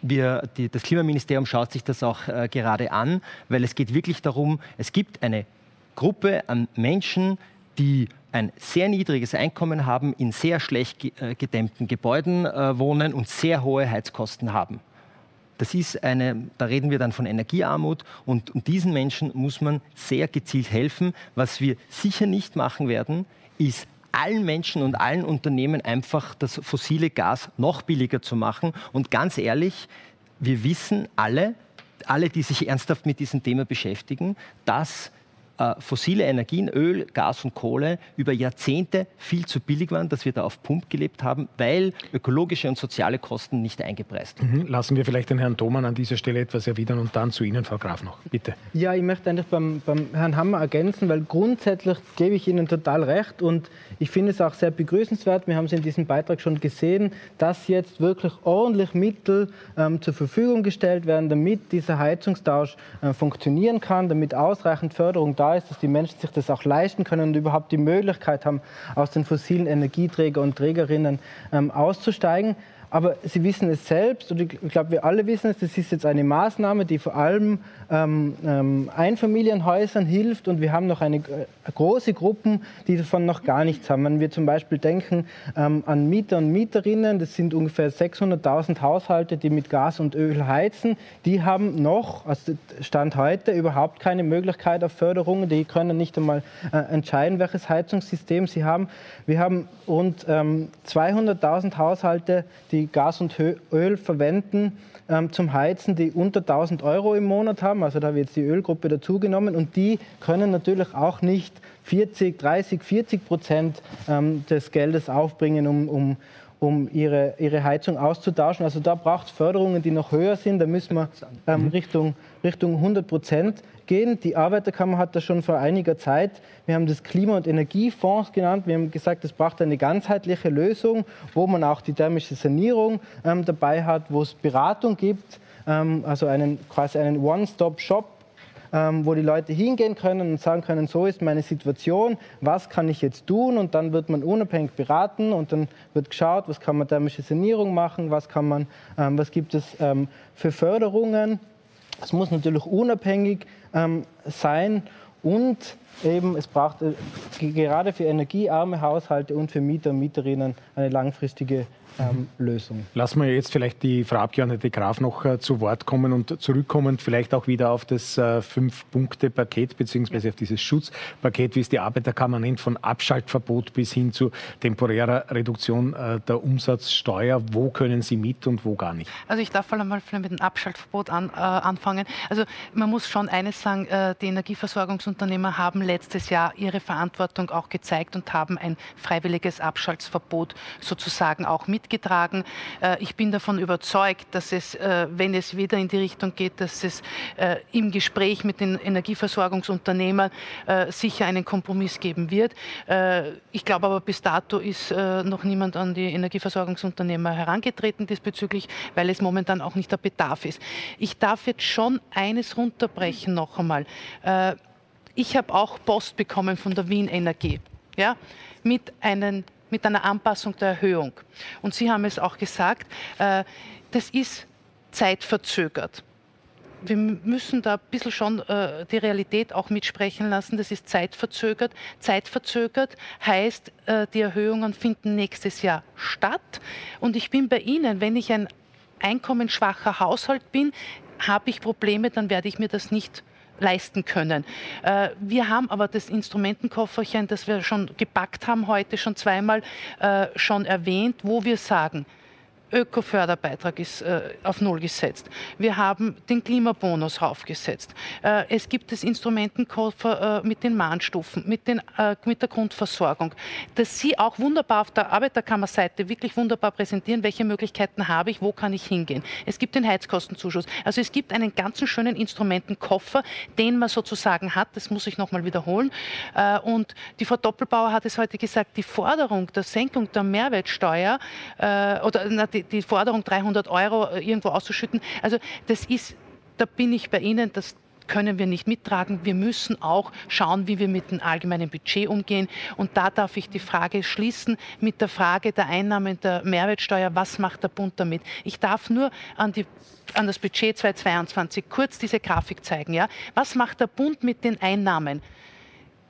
Wir, die, das Klimaministerium schaut sich das auch äh, gerade an, weil es geht wirklich darum, es gibt eine Gruppe an Menschen, die ein sehr niedriges Einkommen haben, in sehr schlecht äh, gedämmten Gebäuden äh, wohnen und sehr hohe Heizkosten haben. Das ist eine, da reden wir dann von Energiearmut und, und diesen Menschen muss man sehr gezielt helfen. Was wir sicher nicht machen werden, ist allen Menschen und allen Unternehmen einfach das fossile Gas noch billiger zu machen. Und ganz ehrlich, wir wissen alle, alle, die sich ernsthaft mit diesem Thema beschäftigen, dass fossile Energien, Öl, Gas und Kohle über Jahrzehnte viel zu billig waren, dass wir da auf Pump gelebt haben, weil ökologische und soziale Kosten nicht eingepreist wurden. Mhm. Lassen wir vielleicht den Herrn Thomann an dieser Stelle etwas erwidern und dann zu Ihnen, Frau Graf, noch. Bitte. Ja, ich möchte eigentlich beim, beim Herrn Hammer ergänzen, weil grundsätzlich gebe ich Ihnen total recht und ich finde es auch sehr begrüßenswert, wir haben es in diesem Beitrag schon gesehen, dass jetzt wirklich ordentlich Mittel ähm, zur Verfügung gestellt werden, damit dieser Heizungstausch äh, funktionieren kann, damit ausreichend Förderung da ist, dass die Menschen sich das auch leisten können und überhaupt die Möglichkeit haben, aus den fossilen Energieträger und Trägerinnen ähm, auszusteigen. Aber Sie wissen es selbst, und ich glaube, wir alle wissen es, das ist jetzt eine Maßnahme, die vor allem ähm, ähm, Einfamilienhäusern hilft. Und wir haben noch eine äh, große Gruppen, die davon noch gar nichts haben. Wenn wir zum Beispiel denken ähm, an Mieter und Mieterinnen, das sind ungefähr 600.000 Haushalte, die mit Gas und Öl heizen, die haben noch, also Stand heute, überhaupt keine Möglichkeit auf Förderungen. Die können nicht einmal äh, entscheiden, welches Heizungssystem sie haben. Wir haben rund 200.000 ähm, Haushalte, die die Gas und Öl verwenden ähm, zum Heizen, die unter 1000 Euro im Monat haben. Also da wird jetzt die Ölgruppe dazugenommen und die können natürlich auch nicht 40, 30, 40 Prozent ähm, des Geldes aufbringen, um, um, um ihre, ihre Heizung auszutauschen. Also da braucht es Förderungen, die noch höher sind. Da müssen wir ähm, mhm. Richtung, Richtung 100 Prozent gehen. Die Arbeiterkammer hat das schon vor einiger Zeit, wir haben das Klima- und Energiefonds genannt. Wir haben gesagt, es braucht eine ganzheitliche Lösung, wo man auch die thermische Sanierung ähm, dabei hat, wo es Beratung gibt, ähm, also einen, quasi einen One-Stop-Shop ähm, wo die Leute hingehen können und sagen können, so ist meine Situation, was kann ich jetzt tun? Und dann wird man unabhängig beraten und dann wird geschaut, was kann man thermische Sanierung machen, was, kann man, ähm, was gibt es ähm, für Förderungen. Es muss natürlich unabhängig ähm, sein und eben, es braucht äh, gerade für energiearme Haushalte und für Mieter und Mieterinnen eine langfristige ähm, Lösung. Lassen wir jetzt vielleicht die Frau Abgeordnete Graf noch äh, zu Wort kommen und zurückkommen, vielleicht auch wieder auf das äh, Fünf-Punkte-Paket beziehungsweise auf dieses Schutzpaket, wie es die Arbeiterkammer nennt, von Abschaltverbot bis hin zu temporärer Reduktion äh, der Umsatzsteuer. Wo können Sie mit und wo gar nicht? Also ich darf vor allem mal mit dem Abschaltverbot an, äh, anfangen. Also man muss schon eines sagen, äh, die Energieversorgungsunternehmer haben letztes Jahr ihre Verantwortung auch gezeigt und haben ein freiwilliges Abschaltverbot sozusagen auch mit mitgetragen. Äh, ich bin davon überzeugt, dass es, äh, wenn es wieder in die Richtung geht, dass es äh, im Gespräch mit den Energieversorgungsunternehmern sicher einen Kompromiss geben wird. Ich glaube aber, bis dato ist noch niemand an die Energieversorgungsunternehmer herangetreten diesbezüglich, weil es momentan auch nicht der Bedarf ist. Ich darf jetzt schon eines runterbrechen noch einmal. Ich habe auch Post bekommen von der Wien Energie ja, mit einem mit einer Anpassung der Erhöhung. Und Sie haben es auch gesagt, äh, das ist zeitverzögert. Wir müssen da ein bisschen schon äh, die Realität auch mitsprechen lassen. Das ist zeitverzögert. Zeitverzögert heißt, äh, die Erhöhungen finden nächstes Jahr statt. Und ich bin bei Ihnen, wenn ich ein einkommensschwacher Haushalt bin, habe ich Probleme, dann werde ich mir das nicht leisten können. Äh, wir haben aber das Instrumentenkofferchen, das wir schon gepackt haben, heute schon zweimal äh, schon erwähnt, wo wir sagen, Ökoförderbeitrag ist äh, auf Null gesetzt. Wir haben den Klimabonus raufgesetzt. Äh, es gibt das Instrumentenkoffer äh, mit den Mahnstufen, mit, den, äh, mit der Grundversorgung, dass Sie auch wunderbar auf der Arbeiterkammerseite wirklich wunderbar präsentieren, welche Möglichkeiten habe ich, wo kann ich hingehen. Es gibt den Heizkostenzuschuss. Also es gibt einen ganz schönen Instrumentenkoffer, den man sozusagen hat, das muss ich nochmal wiederholen. Äh, und die Frau Doppelbauer hat es heute gesagt, die Forderung der Senkung der Mehrwertsteuer äh, oder na, die, die Forderung, 300 Euro äh, irgendwo auszuschütten. Also das ist, da bin ich bei Ihnen, das können wir nicht mittragen. Wir müssen auch schauen, wie wir mit dem allgemeinen Budget umgehen. Und da darf ich die Frage schließen mit der Frage der Einnahmen der Mehrwertsteuer. Was macht der Bund damit? Ich darf nur an, die, an das Budget 2022 kurz diese Grafik zeigen. Ja? Was macht der Bund mit den Einnahmen?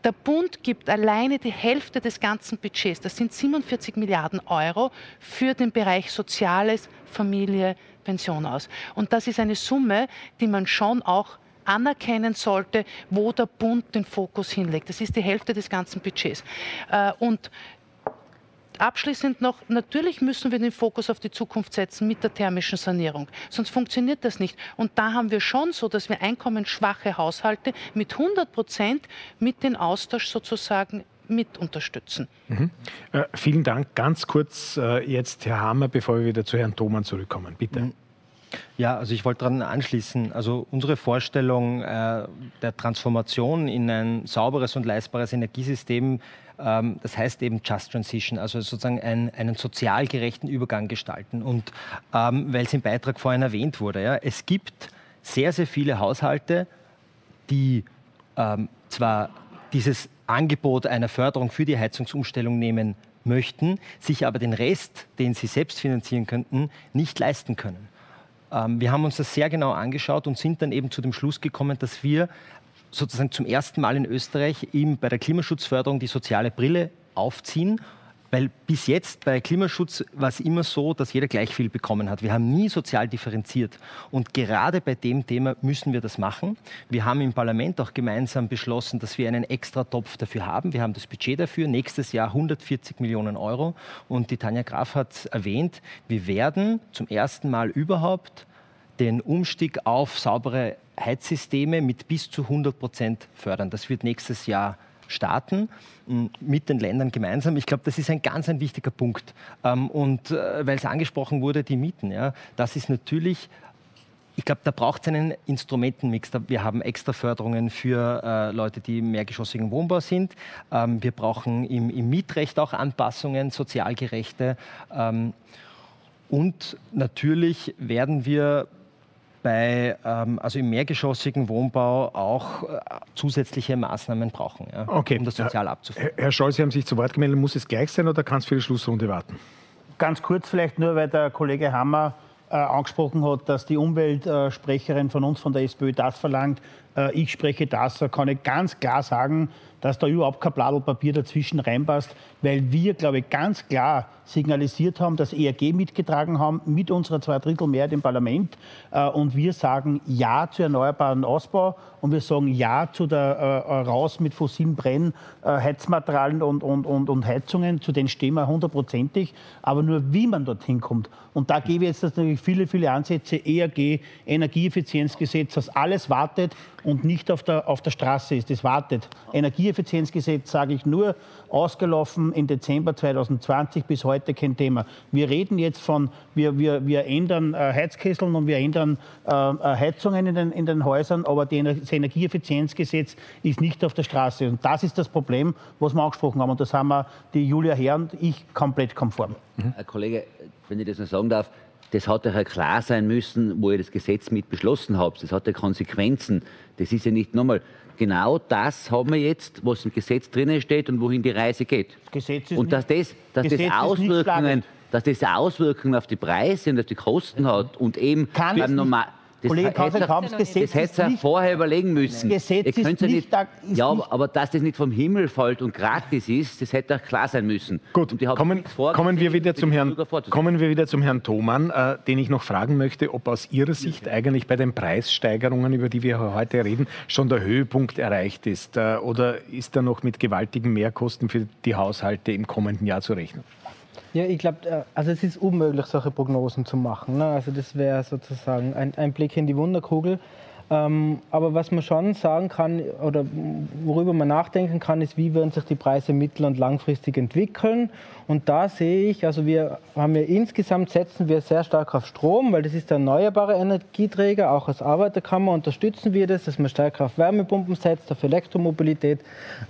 Der Bund gibt alleine die Hälfte des ganzen Budgets, das sind 47 Milliarden Euro, für den Bereich Soziales, Familie, Pension aus. Und das ist eine Summe, die man schon auch anerkennen sollte, wo der Bund den Fokus hinlegt. Das ist die Hälfte des ganzen Budgets. Äh, abschließend noch, natürlich müssen wir den Fokus auf die Zukunft setzen mit der thermischen Sanierung. Sonst funktioniert das nicht. Und da haben wir schon so, dass wir einkommensschwache Haushalte mit 100 Prozent mit dem Austausch sozusagen mit unterstützen. Mhm. Äh, vielen Dank. Ganz kurz äh, jetzt, Herr Hammer, bevor wir wieder zu Herrn Thomann zurückkommen. Bitte. Mhm. Ja, also ich wollte daran anschließen. Also unsere Vorstellung äh, der Transformation in ein sauberes und leistbares Energiesystem das heißt eben Just Transition, also sozusagen ein, einen sozial gerechten Übergang gestalten. Und ähm, weil es im Beitrag vorhin erwähnt wurde, ja, es gibt sehr, sehr viele Haushalte, die ähm, zwar dieses Angebot einer Förderung für die Heizungsumstellung nehmen möchten, sich aber den Rest, den sie selbst finanzieren könnten, nicht leisten können. Ähm, wir haben uns das sehr genau angeschaut und sind dann eben zu dem Schluss gekommen, dass wir sozusagen zum ersten Mal in Österreich eben bei der Klimaschutzförderung die soziale Brille aufziehen. Weil bis jetzt bei Klimaschutz war es immer so, dass jeder gleich viel bekommen hat. Wir haben nie sozial differenziert. Und gerade bei dem Thema müssen wir das machen. Wir haben im Parlament auch gemeinsam beschlossen, dass wir einen extra Topf dafür haben. Wir haben das Budget dafür. Nächstes Jahr 140 Millionen Euro. Und die Tanja Graf hat erwähnt, wir werden zum ersten Mal überhaupt den Umstieg auf saubere Heizsysteme mit bis zu 100 Prozent fördern. Das wird nächstes Jahr starten mit den Ländern gemeinsam. Ich glaube, das ist ein ganz ein wichtiger Punkt. Ähm, und äh, weil es angesprochen wurde, die Mieten, ja, das ist natürlich ich glaube, da braucht es einen Instrumentenmix. Wir haben extra Förderungen für äh, Leute, die im mehrgeschossigen Wohnbau sind. Ähm, wir brauchen im, im, Mietrecht auch Anpassungen, sozialgerechte. Ähm, und natürlich werden wir bei, ähm, also im mehrgeschossigen Wohnbau auch äh, zusätzliche Maßnahmen brauchen, ja, okay. um das sozial abzufangen. Herr Scholz, Sie haben sich zu Wort gemeldet. Muss es gleich sein oder kann es für die Schlussrunde warten? Ganz kurz vielleicht nur, weil der Kollege Hammer äh, angesprochen hat, dass die Umweltsprecherin von uns, von der SPÖ, das verlangt. Äh, ich spreche das, da kann ich ganz klar sagen, dass da überhaupt kein Blatt Papier dazwischen reinpasst, weil wir, glaube ich, ganz klar signalisiert haben, dass ERG mitgetragen haben mit unserer Zweidrittelmehrheit im Parlament. Äh, und wir sagen Ja zu erneuerbaren Ausbau und wir sagen Ja zu der äh, Raus mit fossilen Brennheizmaterialien und, und, und, und Heizungen. Zu denen stehen wir hundertprozentig. Aber nur wie man dorthin kommt. Und da gebe ich jetzt natürlich viele, viele Ansätze. ERG, Energieeffizienzgesetz, das alles wartet und nicht auf der, auf der Straße ist. Das wartet. Energieeffizienzgesetz, sage ich nur, ausgelaufen im Dezember 2020 bis heute kein Thema. Wir reden jetzt von, wir, wir, wir ändern äh, Heizkesseln und wir ändern äh, äh Heizungen in den, in den Häusern, aber das Energieeffizienzgesetz ist nicht auf der Straße. Und das ist das Problem, was wir angesprochen haben. Und das haben wir, die Julia Herr und ich, komplett konform. Mhm. Herr Kollege, wenn ich das noch sagen darf, das hat ja klar sein müssen, wo ihr das Gesetz mit beschlossen habt. Das hat ja Konsequenzen. Das ist ja nicht nochmal. Genau das haben wir jetzt, was im Gesetz drinnen steht und wohin die Reise geht. Gesetz ist und dass das, dass Gesetz das Auswirkungen, dass das Auswirkungen auf die Preise und auf die Kosten hat und eben beim normal das Kollege hätte, das Gesetz das hätte er vorher überlegen müssen. Das Gesetz ist nicht, nicht, ja, aber, dass das nicht vom Himmel fällt und gratis ist, das hätte auch klar sein müssen. Gut, kommen, kommen, wir wieder zum Herrn, kommen wir wieder zum Herrn Thomann, äh, den ich noch fragen möchte, ob aus Ihrer Sicht eigentlich bei den Preissteigerungen, über die wir heute reden, schon der Höhepunkt erreicht ist. Äh, oder ist da noch mit gewaltigen Mehrkosten für die Haushalte im kommenden Jahr zu rechnen? Ja, ich glaube, äh, also es ist unmöglich, solche Prognosen zu machen. Ne? Also das wäre sozusagen ein, ein, Blick in die Wunderkugel. Ähm, aber was man schon sagen kann oder worüber man nachdenken kann, ist, wie werden sich die Preise mittel- und langfristig entwickeln. Und da sehe ich, also wir haben ja insgesamt setzen wir sehr stark auf Strom, weil das ist der erneuerbare Energieträger. Auch als Arbeiterkammer unterstützen wir das, dass man stärker auf Wärmepumpen setzt, auf Elektromobilität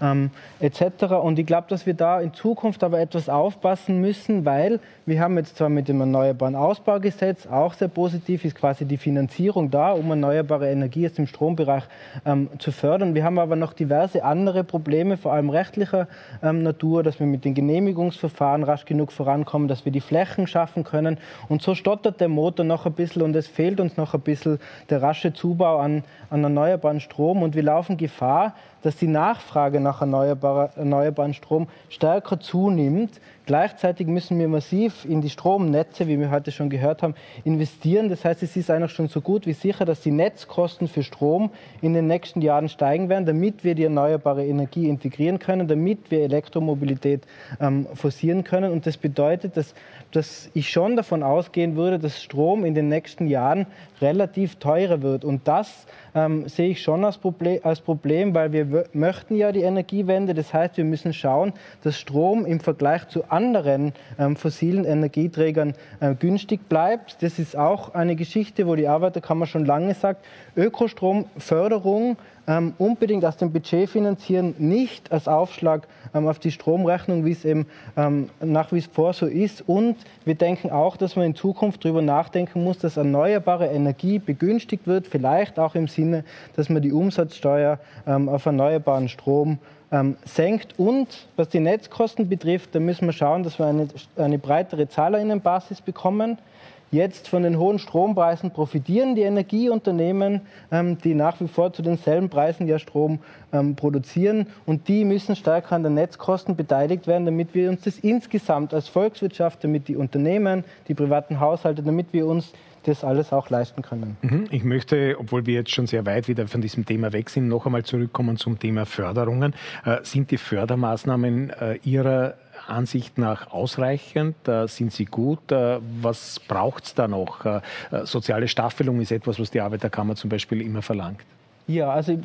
ähm, etc. Und ich glaube, dass wir da in Zukunft aber etwas aufpassen müssen, weil wir haben jetzt zwar mit dem Erneuerbaren Ausbaugesetz auch sehr positiv ist quasi die Finanzierung da, um erneuerbare Energie aus dem Strombereich ähm, zu fördern. Wir haben aber noch diverse andere Probleme, vor allem rechtlicher ähm, Natur, dass wir mit den Genehmigungsverfahren Verfahren rasch genug vorankommen, dass wir die Flächen schaffen können. Und so stottert der Motor noch ein bisschen und es fehlt uns noch ein bisschen der rasche Zubau an, an erneuerbaren Strom. Und wir laufen Gefahr, dass die Nachfrage nach erneuerbaren Strom stärker zunimmt. Gleichzeitig müssen wir massiv in die Stromnetze, wie wir heute schon gehört haben, investieren. Das heißt, es ist eigentlich schon so gut wie sicher, dass die Netzkosten für Strom in den nächsten Jahren steigen werden, damit wir die erneuerbare Energie integrieren können, damit wir Elektromobilität ähm, forcieren können. Und das bedeutet, dass, dass ich schon davon ausgehen würde, dass Strom in den nächsten Jahren relativ teurer wird. Und das ähm, sehe ich schon als Problem, als Problem, weil wir möchten ja die Energiewende. Das heißt, wir müssen schauen, dass Strom im Vergleich zu anderen ähm, fossilen Energieträgern äh, günstig bleibt. Das ist auch eine Geschichte, wo die Arbeiterkammer schon lange sagt, Ökostromförderung ähm, unbedingt aus dem Budget finanzieren, nicht als Aufschlag ähm, auf die Stromrechnung, wie es eben ähm, nach wie vor so ist. Und wir denken auch, dass man in Zukunft darüber nachdenken muss, dass erneuerbare Energie begünstigt wird, vielleicht auch im Sinne, dass man die Umsatzsteuer ähm, auf erneuerbaren Strom ähm, senkt. Und was die Netzkosten betrifft, da müssen wir schauen, dass wir eine, eine breitere Zahlerinnenbasis bekommen. Jetzt von den hohen Strompreisen profitieren die Energieunternehmen, ähm, die nach wie vor zu denselben Preisen ja Strom ähm, produzieren. Und die müssen stärker an den Netzkosten beteiligt werden, damit wir uns das insgesamt als Volkswirtschaft, damit die Unternehmen, die privaten Haushalte, damit wir uns das alles auch leisten können. Mhm. Ich möchte, obwohl wir jetzt schon sehr weit wieder von diesem Thema weg sind, noch einmal zurückkommen zum Thema Förderungen. Äh, sind die Fördermaßnahmen äh, Ihrer Ansicht nach ausreichend? Äh, sind sie gut? Äh, was braucht es da noch? Äh, soziale Staffelung ist etwas, was die Arbeiterkammer zum Beispiel immer verlangt. Ja, also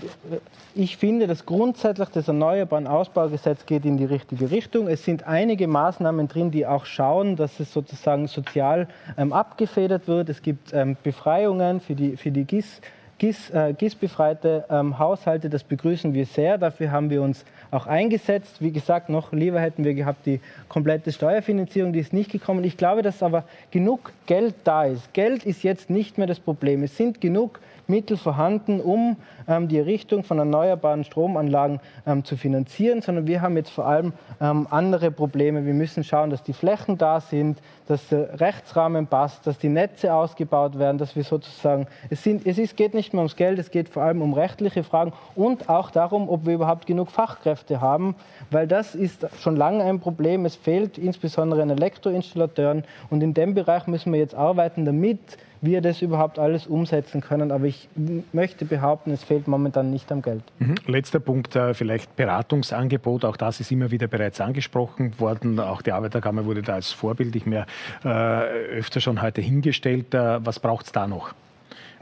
ich finde, dass grundsätzlich das Erneuerbaren Ausbaugesetz geht in die richtige Richtung. Es sind einige Maßnahmen drin, die auch schauen, dass es sozusagen sozial ähm, abgefedert wird. Es gibt ähm, Befreiungen für die, für die GIS. GIS, äh, GIS-befreite ähm, Haushalte, das begrüßen wir sehr. Dafür haben wir uns auch eingesetzt. Wie gesagt, noch lieber hätten wir gehabt die komplette Steuerfinanzierung, die ist nicht gekommen. Ich glaube, dass aber genug Geld da ist. Geld ist jetzt nicht mehr das Problem. Es sind genug Mittel vorhanden, um ähm, die Errichtung von erneuerbaren Stromanlagen ähm, zu finanzieren, sondern wir haben jetzt vor allem ähm, andere Probleme. Wir müssen schauen, dass die Flächen da sind, dass der Rechtsrahmen passt, dass die Netze ausgebaut werden, dass wir sozusagen, es, sind, es ist, geht nicht mehr ums Geld, es geht vor allem um rechtliche Fragen und auch darum, ob wir überhaupt genug Fachkräfte haben, weil das ist schon lange ein Problem. Es fehlt insbesondere an Elektroinstallateuren und in dem Bereich müssen wir jetzt arbeiten, damit wir das überhaupt alles umsetzen können. Aber ich möchte behaupten, es fehlt momentan nicht am Geld. Mhm. Letzter Punkt, äh, vielleicht Beratungsangebot. Auch das ist immer wieder bereits angesprochen worden. Auch die Arbeiterkammer wurde da als Vorbild ich mir äh, öfter schon heute hingestellt. Äh, was braucht es da noch?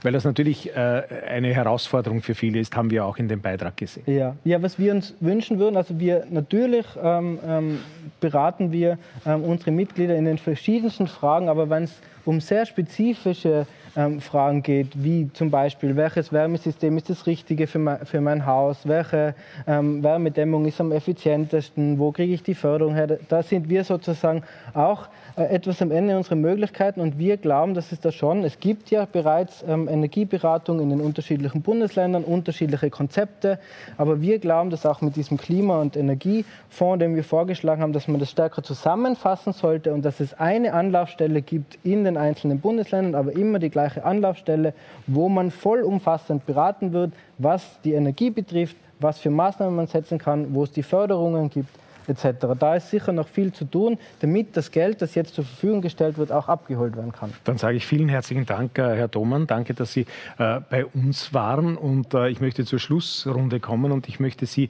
Weil das natürlich äh, eine Herausforderung für viele ist, haben wir auch in dem Beitrag gesehen. Ja, ja was wir uns wünschen würden, also wir natürlich ähm, ähm, beraten wir ähm, unsere Mitglieder in den verschiedensten Fragen, aber wenn es um sehr spezifische ähm, Fragen geht, wie zum Beispiel, welches Wärmesystem ist das Richtige für mein, für mein Haus, welche ähm, Wärmedämmung ist am effizientesten, wo kriege ich die Förderung her. Da sind wir sozusagen auch etwas am Ende unserer Möglichkeiten. Und wir glauben, dass es da schon, es gibt ja bereits ähm, Energieberatung in den unterschiedlichen Bundesländern, unterschiedliche Konzepte, aber wir glauben, dass auch mit diesem Klima- und Energiefonds, den wir vorgeschlagen haben, dass man das stärker zusammenfassen sollte und dass es eine Anlaufstelle gibt in den einzelnen Bundesländern, aber immer die gleiche Anlaufstelle, wo man vollumfassend beraten wird, was die Energie betrifft, was für Maßnahmen man setzen kann, wo es die Förderungen gibt etc. Da ist sicher noch viel zu tun, damit das Geld, das jetzt zur Verfügung gestellt wird, auch abgeholt werden kann. Dann sage ich vielen herzlichen Dank, äh, Herr Domann. Danke, dass Sie äh, bei uns waren. Und äh, ich möchte zur Schlussrunde kommen und ich möchte Sie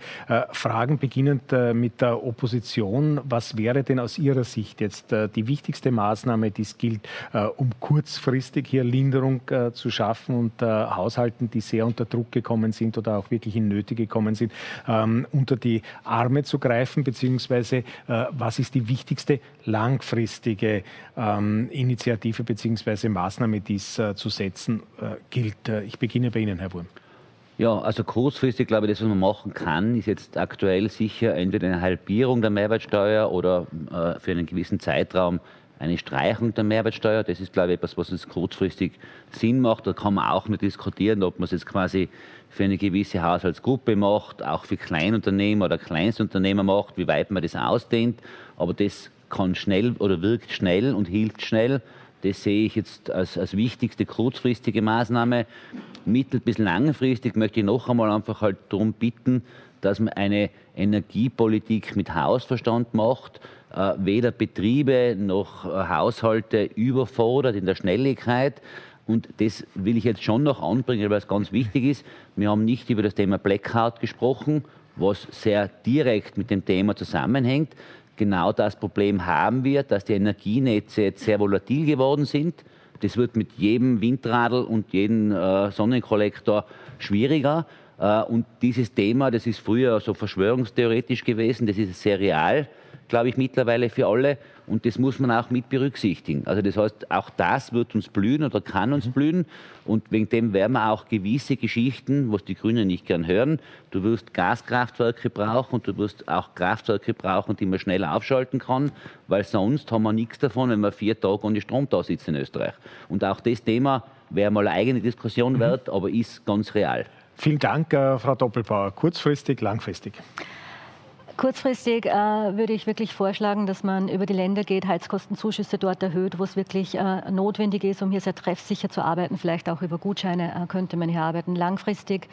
fragen, beginnend mit der Opposition. Was wäre denn aus Ihrer Sicht jetzt die wichtigste Maßnahme, die es gilt, um kurzfristig hier Linderung zu schaffen und Haushalten, die sehr unter Druck gekommen sind oder auch wirklich in Nöte gekommen sind, ähm, unter die Arme zu greifen, beziehungsweise äh, was ist die wichtigste langfristige ähm, Initiative bzw. Maßnahme, die es äh, zu setzen äh, gilt. Ich beginne bei Ihnen, Herr Wurm. Ja, also kurzfristig glaube ich, das, was man machen kann, ist jetzt aktuell sicher entweder eine Halbierung der Mehrwertsteuer oder äh, für einen gewissen Zeitraum eine Streichung der Mehrwertsteuer. Das ist, glaube ich, etwas, was uns kurzfristig Sinn macht. Da kann man auch nicht diskutieren, ob man es jetzt quasi für eine gewisse Haushaltsgruppe macht, auch für Kleinunternehmer oder Kleinstunternehmer macht, wie weit man das ausdehnt. Aber das kann schnell oder wirkt schnell und hilft schnell. Das sehe ich jetzt als, als wichtigste kurzfristige Maßnahme. Mittel- bis langfristig möchte ich noch einmal einfach halt darum bitten, dass man eine Energiepolitik mit Hausverstand macht, äh, weder Betriebe noch äh, Haushalte überfordert in der Schnelligkeit. Und das will ich jetzt schon noch anbringen, weil es ganz wichtig ist. Wir haben nicht über das Thema Blackout gesprochen, was sehr direkt mit dem Thema zusammenhängt. Genau das Problem haben wir, dass die Energienetze jetzt sehr volatil geworden sind. Das wird mit jedem Windradl und jedem äh, Sonnenkollektor schwieriger. Äh, und dieses Thema, das ist früher so verschwörungstheoretisch gewesen, das ist sehr real glaube ich, mittlerweile für alle. Und das muss man auch mit berücksichtigen. Also das heißt, auch das wird uns blühen oder kann uns mhm. blühen. Und wegen dem werden wir auch gewisse Geschichten, was die Grünen nicht gern hören, du wirst Gaskraftwerke brauchen und du wirst auch Kraftwerke brauchen, die man schnell aufschalten kann, weil sonst haben wir nichts davon, wenn wir vier Tage ohne Strom da sitzen in Österreich. Und auch das Thema wäre mal eine eigene Diskussion mhm. wert, aber ist ganz real. Vielen Dank, äh, Frau Doppelbauer. Kurzfristig, langfristig. Kurzfristig äh, würde ich wirklich vorschlagen, dass man über die Länder geht, Heizkostenzuschüsse dort erhöht, wo es wirklich äh, notwendig ist, um hier sehr treffsicher zu arbeiten. Vielleicht auch über Gutscheine äh, könnte man hier arbeiten. Langfristig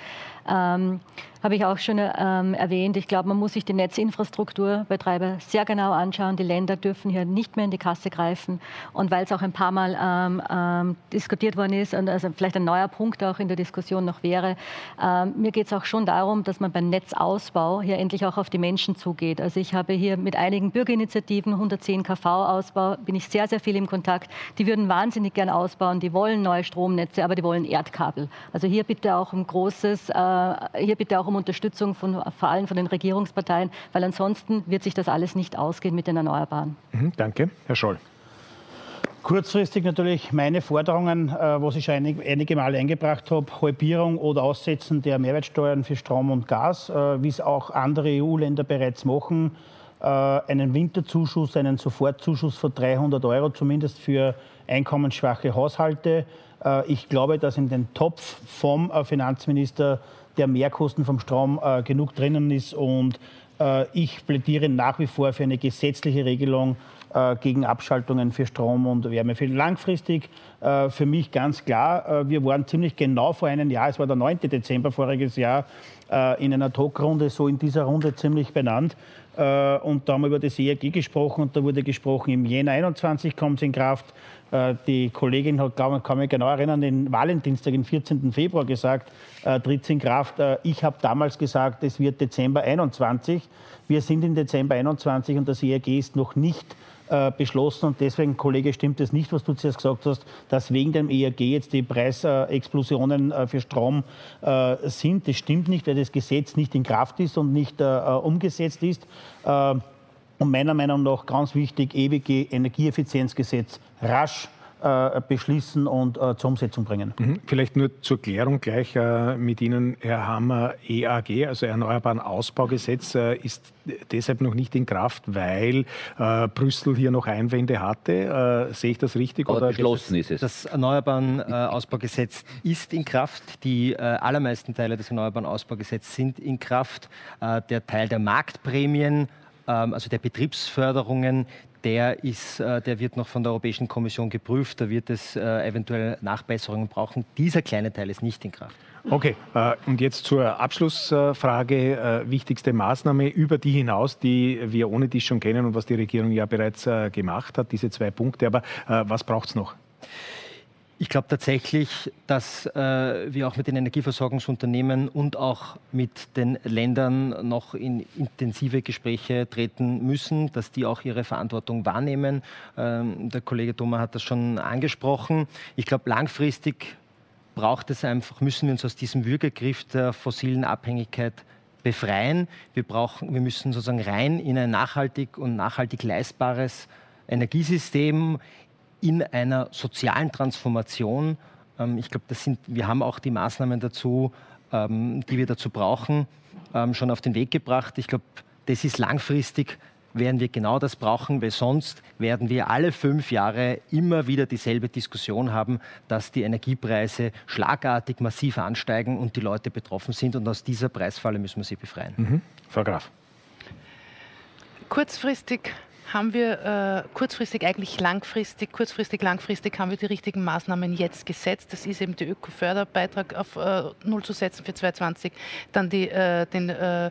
ähm, habe ich auch schon ähm, erwähnt. Ich glaube, man muss sich die Netzinfrastrukturbetreiber sehr genau anschauen. Die Länder dürfen hier nicht mehr in die Kasse greifen. Und weil es auch ein paar Mal ähm, ähm, diskutiert worden ist und also vielleicht ein neuer Punkt auch in der Diskussion noch wäre, ähm, mir geht es auch schon darum, dass man beim Netzausbau hier endlich auch auf die Menschen zugeht. Also ich habe hier mit einigen Bürgerinitiativen, 110 KV-Ausbau, bin ich sehr, sehr viel im Kontakt. Die würden wahnsinnig gern ausbauen. Die wollen neue Stromnetze, aber die wollen Erdkabel. Also hier bitte auch ein großes, äh, hier bitte auch um Unterstützung von, vor allem von den Regierungsparteien, weil ansonsten wird sich das alles nicht ausgehen mit den Erneuerbaren. Mhm, danke. Herr Scholl. Kurzfristig natürlich meine Forderungen, äh, was ich schon einig, einige Male eingebracht habe, Halbierung oder Aussetzen der Mehrwertsteuern für Strom und Gas, äh, wie es auch andere EU-Länder bereits machen, äh, einen Winterzuschuss, einen Sofortzuschuss von 300 Euro zumindest für einkommensschwache Haushalte. Äh, ich glaube, dass in den Topf vom äh, Finanzminister der Mehrkosten vom Strom äh, genug drinnen ist und ich plädiere nach wie vor für eine gesetzliche Regelung gegen Abschaltungen für Strom und Wärme. Für langfristig für mich ganz klar, wir waren ziemlich genau vor einem Jahr, es war der 9. Dezember voriges Jahr, in einer Talkrunde so in dieser Runde ziemlich benannt. Und da haben wir über das ERG gesprochen und da wurde gesprochen, im Jänner 21 kommt es in Kraft. Äh, die Kollegin hat, glaube ich, kann mich genau erinnern, den Valentinstag, den 14. Februar gesagt, äh, tritt in Kraft. Äh, ich habe damals gesagt, es wird Dezember 21. Wir sind in Dezember 21 und das ERG ist noch nicht äh, beschlossen. Und deswegen, Kollege, stimmt es nicht, was du zuerst gesagt hast, dass wegen dem ERG jetzt die Preisexplosionen äh, für Strom äh, sind. Das stimmt nicht, weil das Gesetz nicht in Kraft ist und nicht umgesetzt ist. Und meiner Meinung nach ganz wichtig, ewige Energieeffizienzgesetz rasch äh, beschließen und äh, zur Umsetzung bringen. Mhm. Vielleicht nur zur Klärung gleich äh, mit Ihnen, Herr Hammer, EAG, also Erneuerbaren Ausbaugesetz, äh, ist deshalb noch nicht in Kraft, weil äh, Brüssel hier noch Einwände hatte. Äh, sehe ich das richtig? oder beschlossen ist es. Das Erneuerbaren Ausbaugesetz ist in Kraft. Die allermeisten Teile des Erneuerbaren Ausbaugesetzes sind in Kraft. der Teil der Marktprämien ähm, also der Betriebsförderungen, der, ist, äh, der wird noch von der Europäischen Kommission geprüft. Da wird es äh, eventuell Nachbesserungen brauchen. Dieser kleine Teil ist nicht in Kraft. Okay, äh, und jetzt zur Abschlussfrage. Wichtigste Maßnahme über die hinaus, die wir ohne die schon kennen und was die Regierung ja bereits gemacht hat, diese zwei Punkte. Aber was braucht es noch? Ich glaube tatsächlich, dass äh, wir auch mit den Energieversorgungsunternehmen und auch mit den Ländern noch in intensive Gespräche treten müssen, dass die auch ihre Verantwortung wahrnehmen. Ähm, der Kollege Thoma hat das schon angesprochen. Ich glaube, langfristig braucht es einfach, müssen wir uns aus diesem Würgegriff der fossilen Abhängigkeit befreien. Wir, brauchen, wir müssen sozusagen rein in ein nachhaltig und nachhaltig leistbares Energiesystem, in einer sozialen Transformation. Ähm, ich glaube, wir haben auch die Maßnahmen dazu, ähm, die wir dazu brauchen, ähm, schon auf den Weg gebracht. Ich glaube, das ist langfristig werden wir genau das brauchen, weil sonst werden wir alle fünf Jahre immer wieder dieselbe Diskussion haben, dass die Energiepreise schlagartig massiv ansteigen und die Leute betroffen sind. Und aus dieser Preisfalle müssen wir sie befreien. Mhm. Frau Graf. Kurzfristig haben wir äh, kurzfristig, eigentlich langfristig, kurzfristig, langfristig haben wir die richtigen Maßnahmen jetzt gesetzt. Das ist eben der Öko-Förderbeitrag auf äh, Null zu setzen für 2020, dann die, äh, den, äh,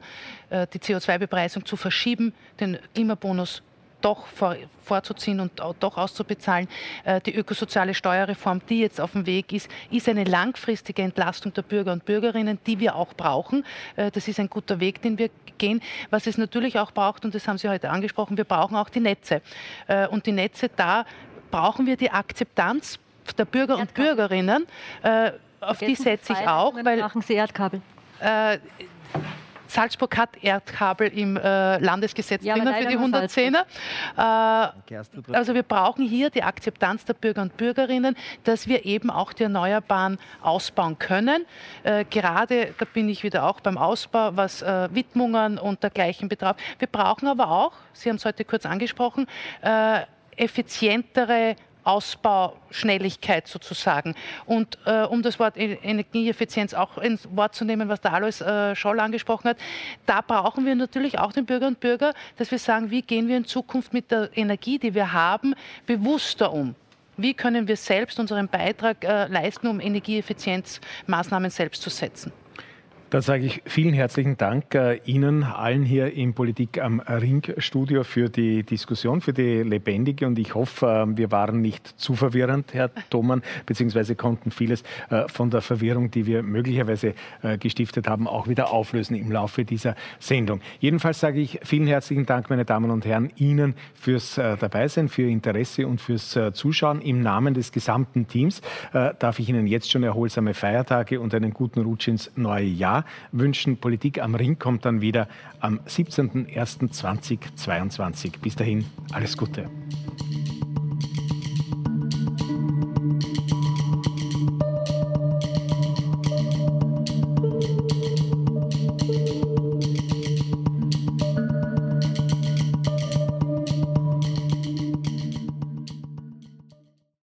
äh, die CO2-Bepreisung zu verschieben, den Klimabonus doch vor, vorzuziehen und doch auszubezahlen. Äh, die ökosoziale Steuerreform, die jetzt auf dem Weg ist, ist eine langfristige Entlastung der Bürger und Bürgerinnen, die wir auch brauchen. Äh, das ist ein guter Weg, den wir gehen. Was es natürlich auch braucht, und das haben Sie heute angesprochen, wir brauchen auch die Netze. Äh, und die Netze, da brauchen wir die Akzeptanz der Bürger und Bürgerinnen. Auf die setze ich auch. Weil, machen Sie Erdkabel? Salzburg hat Erdkabel im äh, Landesgesetz ja, drinnen für die 110er. Äh, also wir brauchen hier die Akzeptanz der Bürger und Bürgerinnen, dass wir eben auch die Erneuerbaren ausbauen können. Äh, gerade, da bin ich wieder auch beim Ausbau, was äh, Widmungen und dergleichen betrifft. Wir brauchen aber auch, Sie haben es heute kurz angesprochen, äh, effizientere Ausbauschnelligkeit sozusagen. Und äh, um das Wort e-, Energieeffizienz auch ins Wort zu nehmen, was der Alois äh, Scholl angesprochen hat, da brauchen wir natürlich auch den Bürger und Bürger, dass wir sagen, wie gehen wir in Zukunft mit der Energie, die wir haben, bewusster um. Wie können wir selbst unseren Beitrag äh, leisten, um Energieeffizienzmaßnahmen selbst zu setzen? Dann sage ich vielen herzlichen Dank äh, Ihnen allen hier im Politik am Ring-Studio für die Diskussion, für die lebendige und ich hoffe, äh, wir waren nicht zu verwirrend, Herr Thomann, beziehungsweise konnten vieles äh, von der Verwirrung, die wir möglicherweise äh, gestiftet haben, auch wieder auflösen im Laufe dieser Sendung. Jedenfalls sage ich vielen herzlichen Dank, meine Damen und Herren, Ihnen fürs Dabeisein, für Ihr Interesse und fürs Zuschauen. Im Namen des gesamten Teams darf ich Ihnen jetzt schon erholsame Feiertage und einen guten Rutsch ins neue Wünschen. Politik am Ring kommt dann wieder am 17.01.2022. Bis dahin, alles Gute.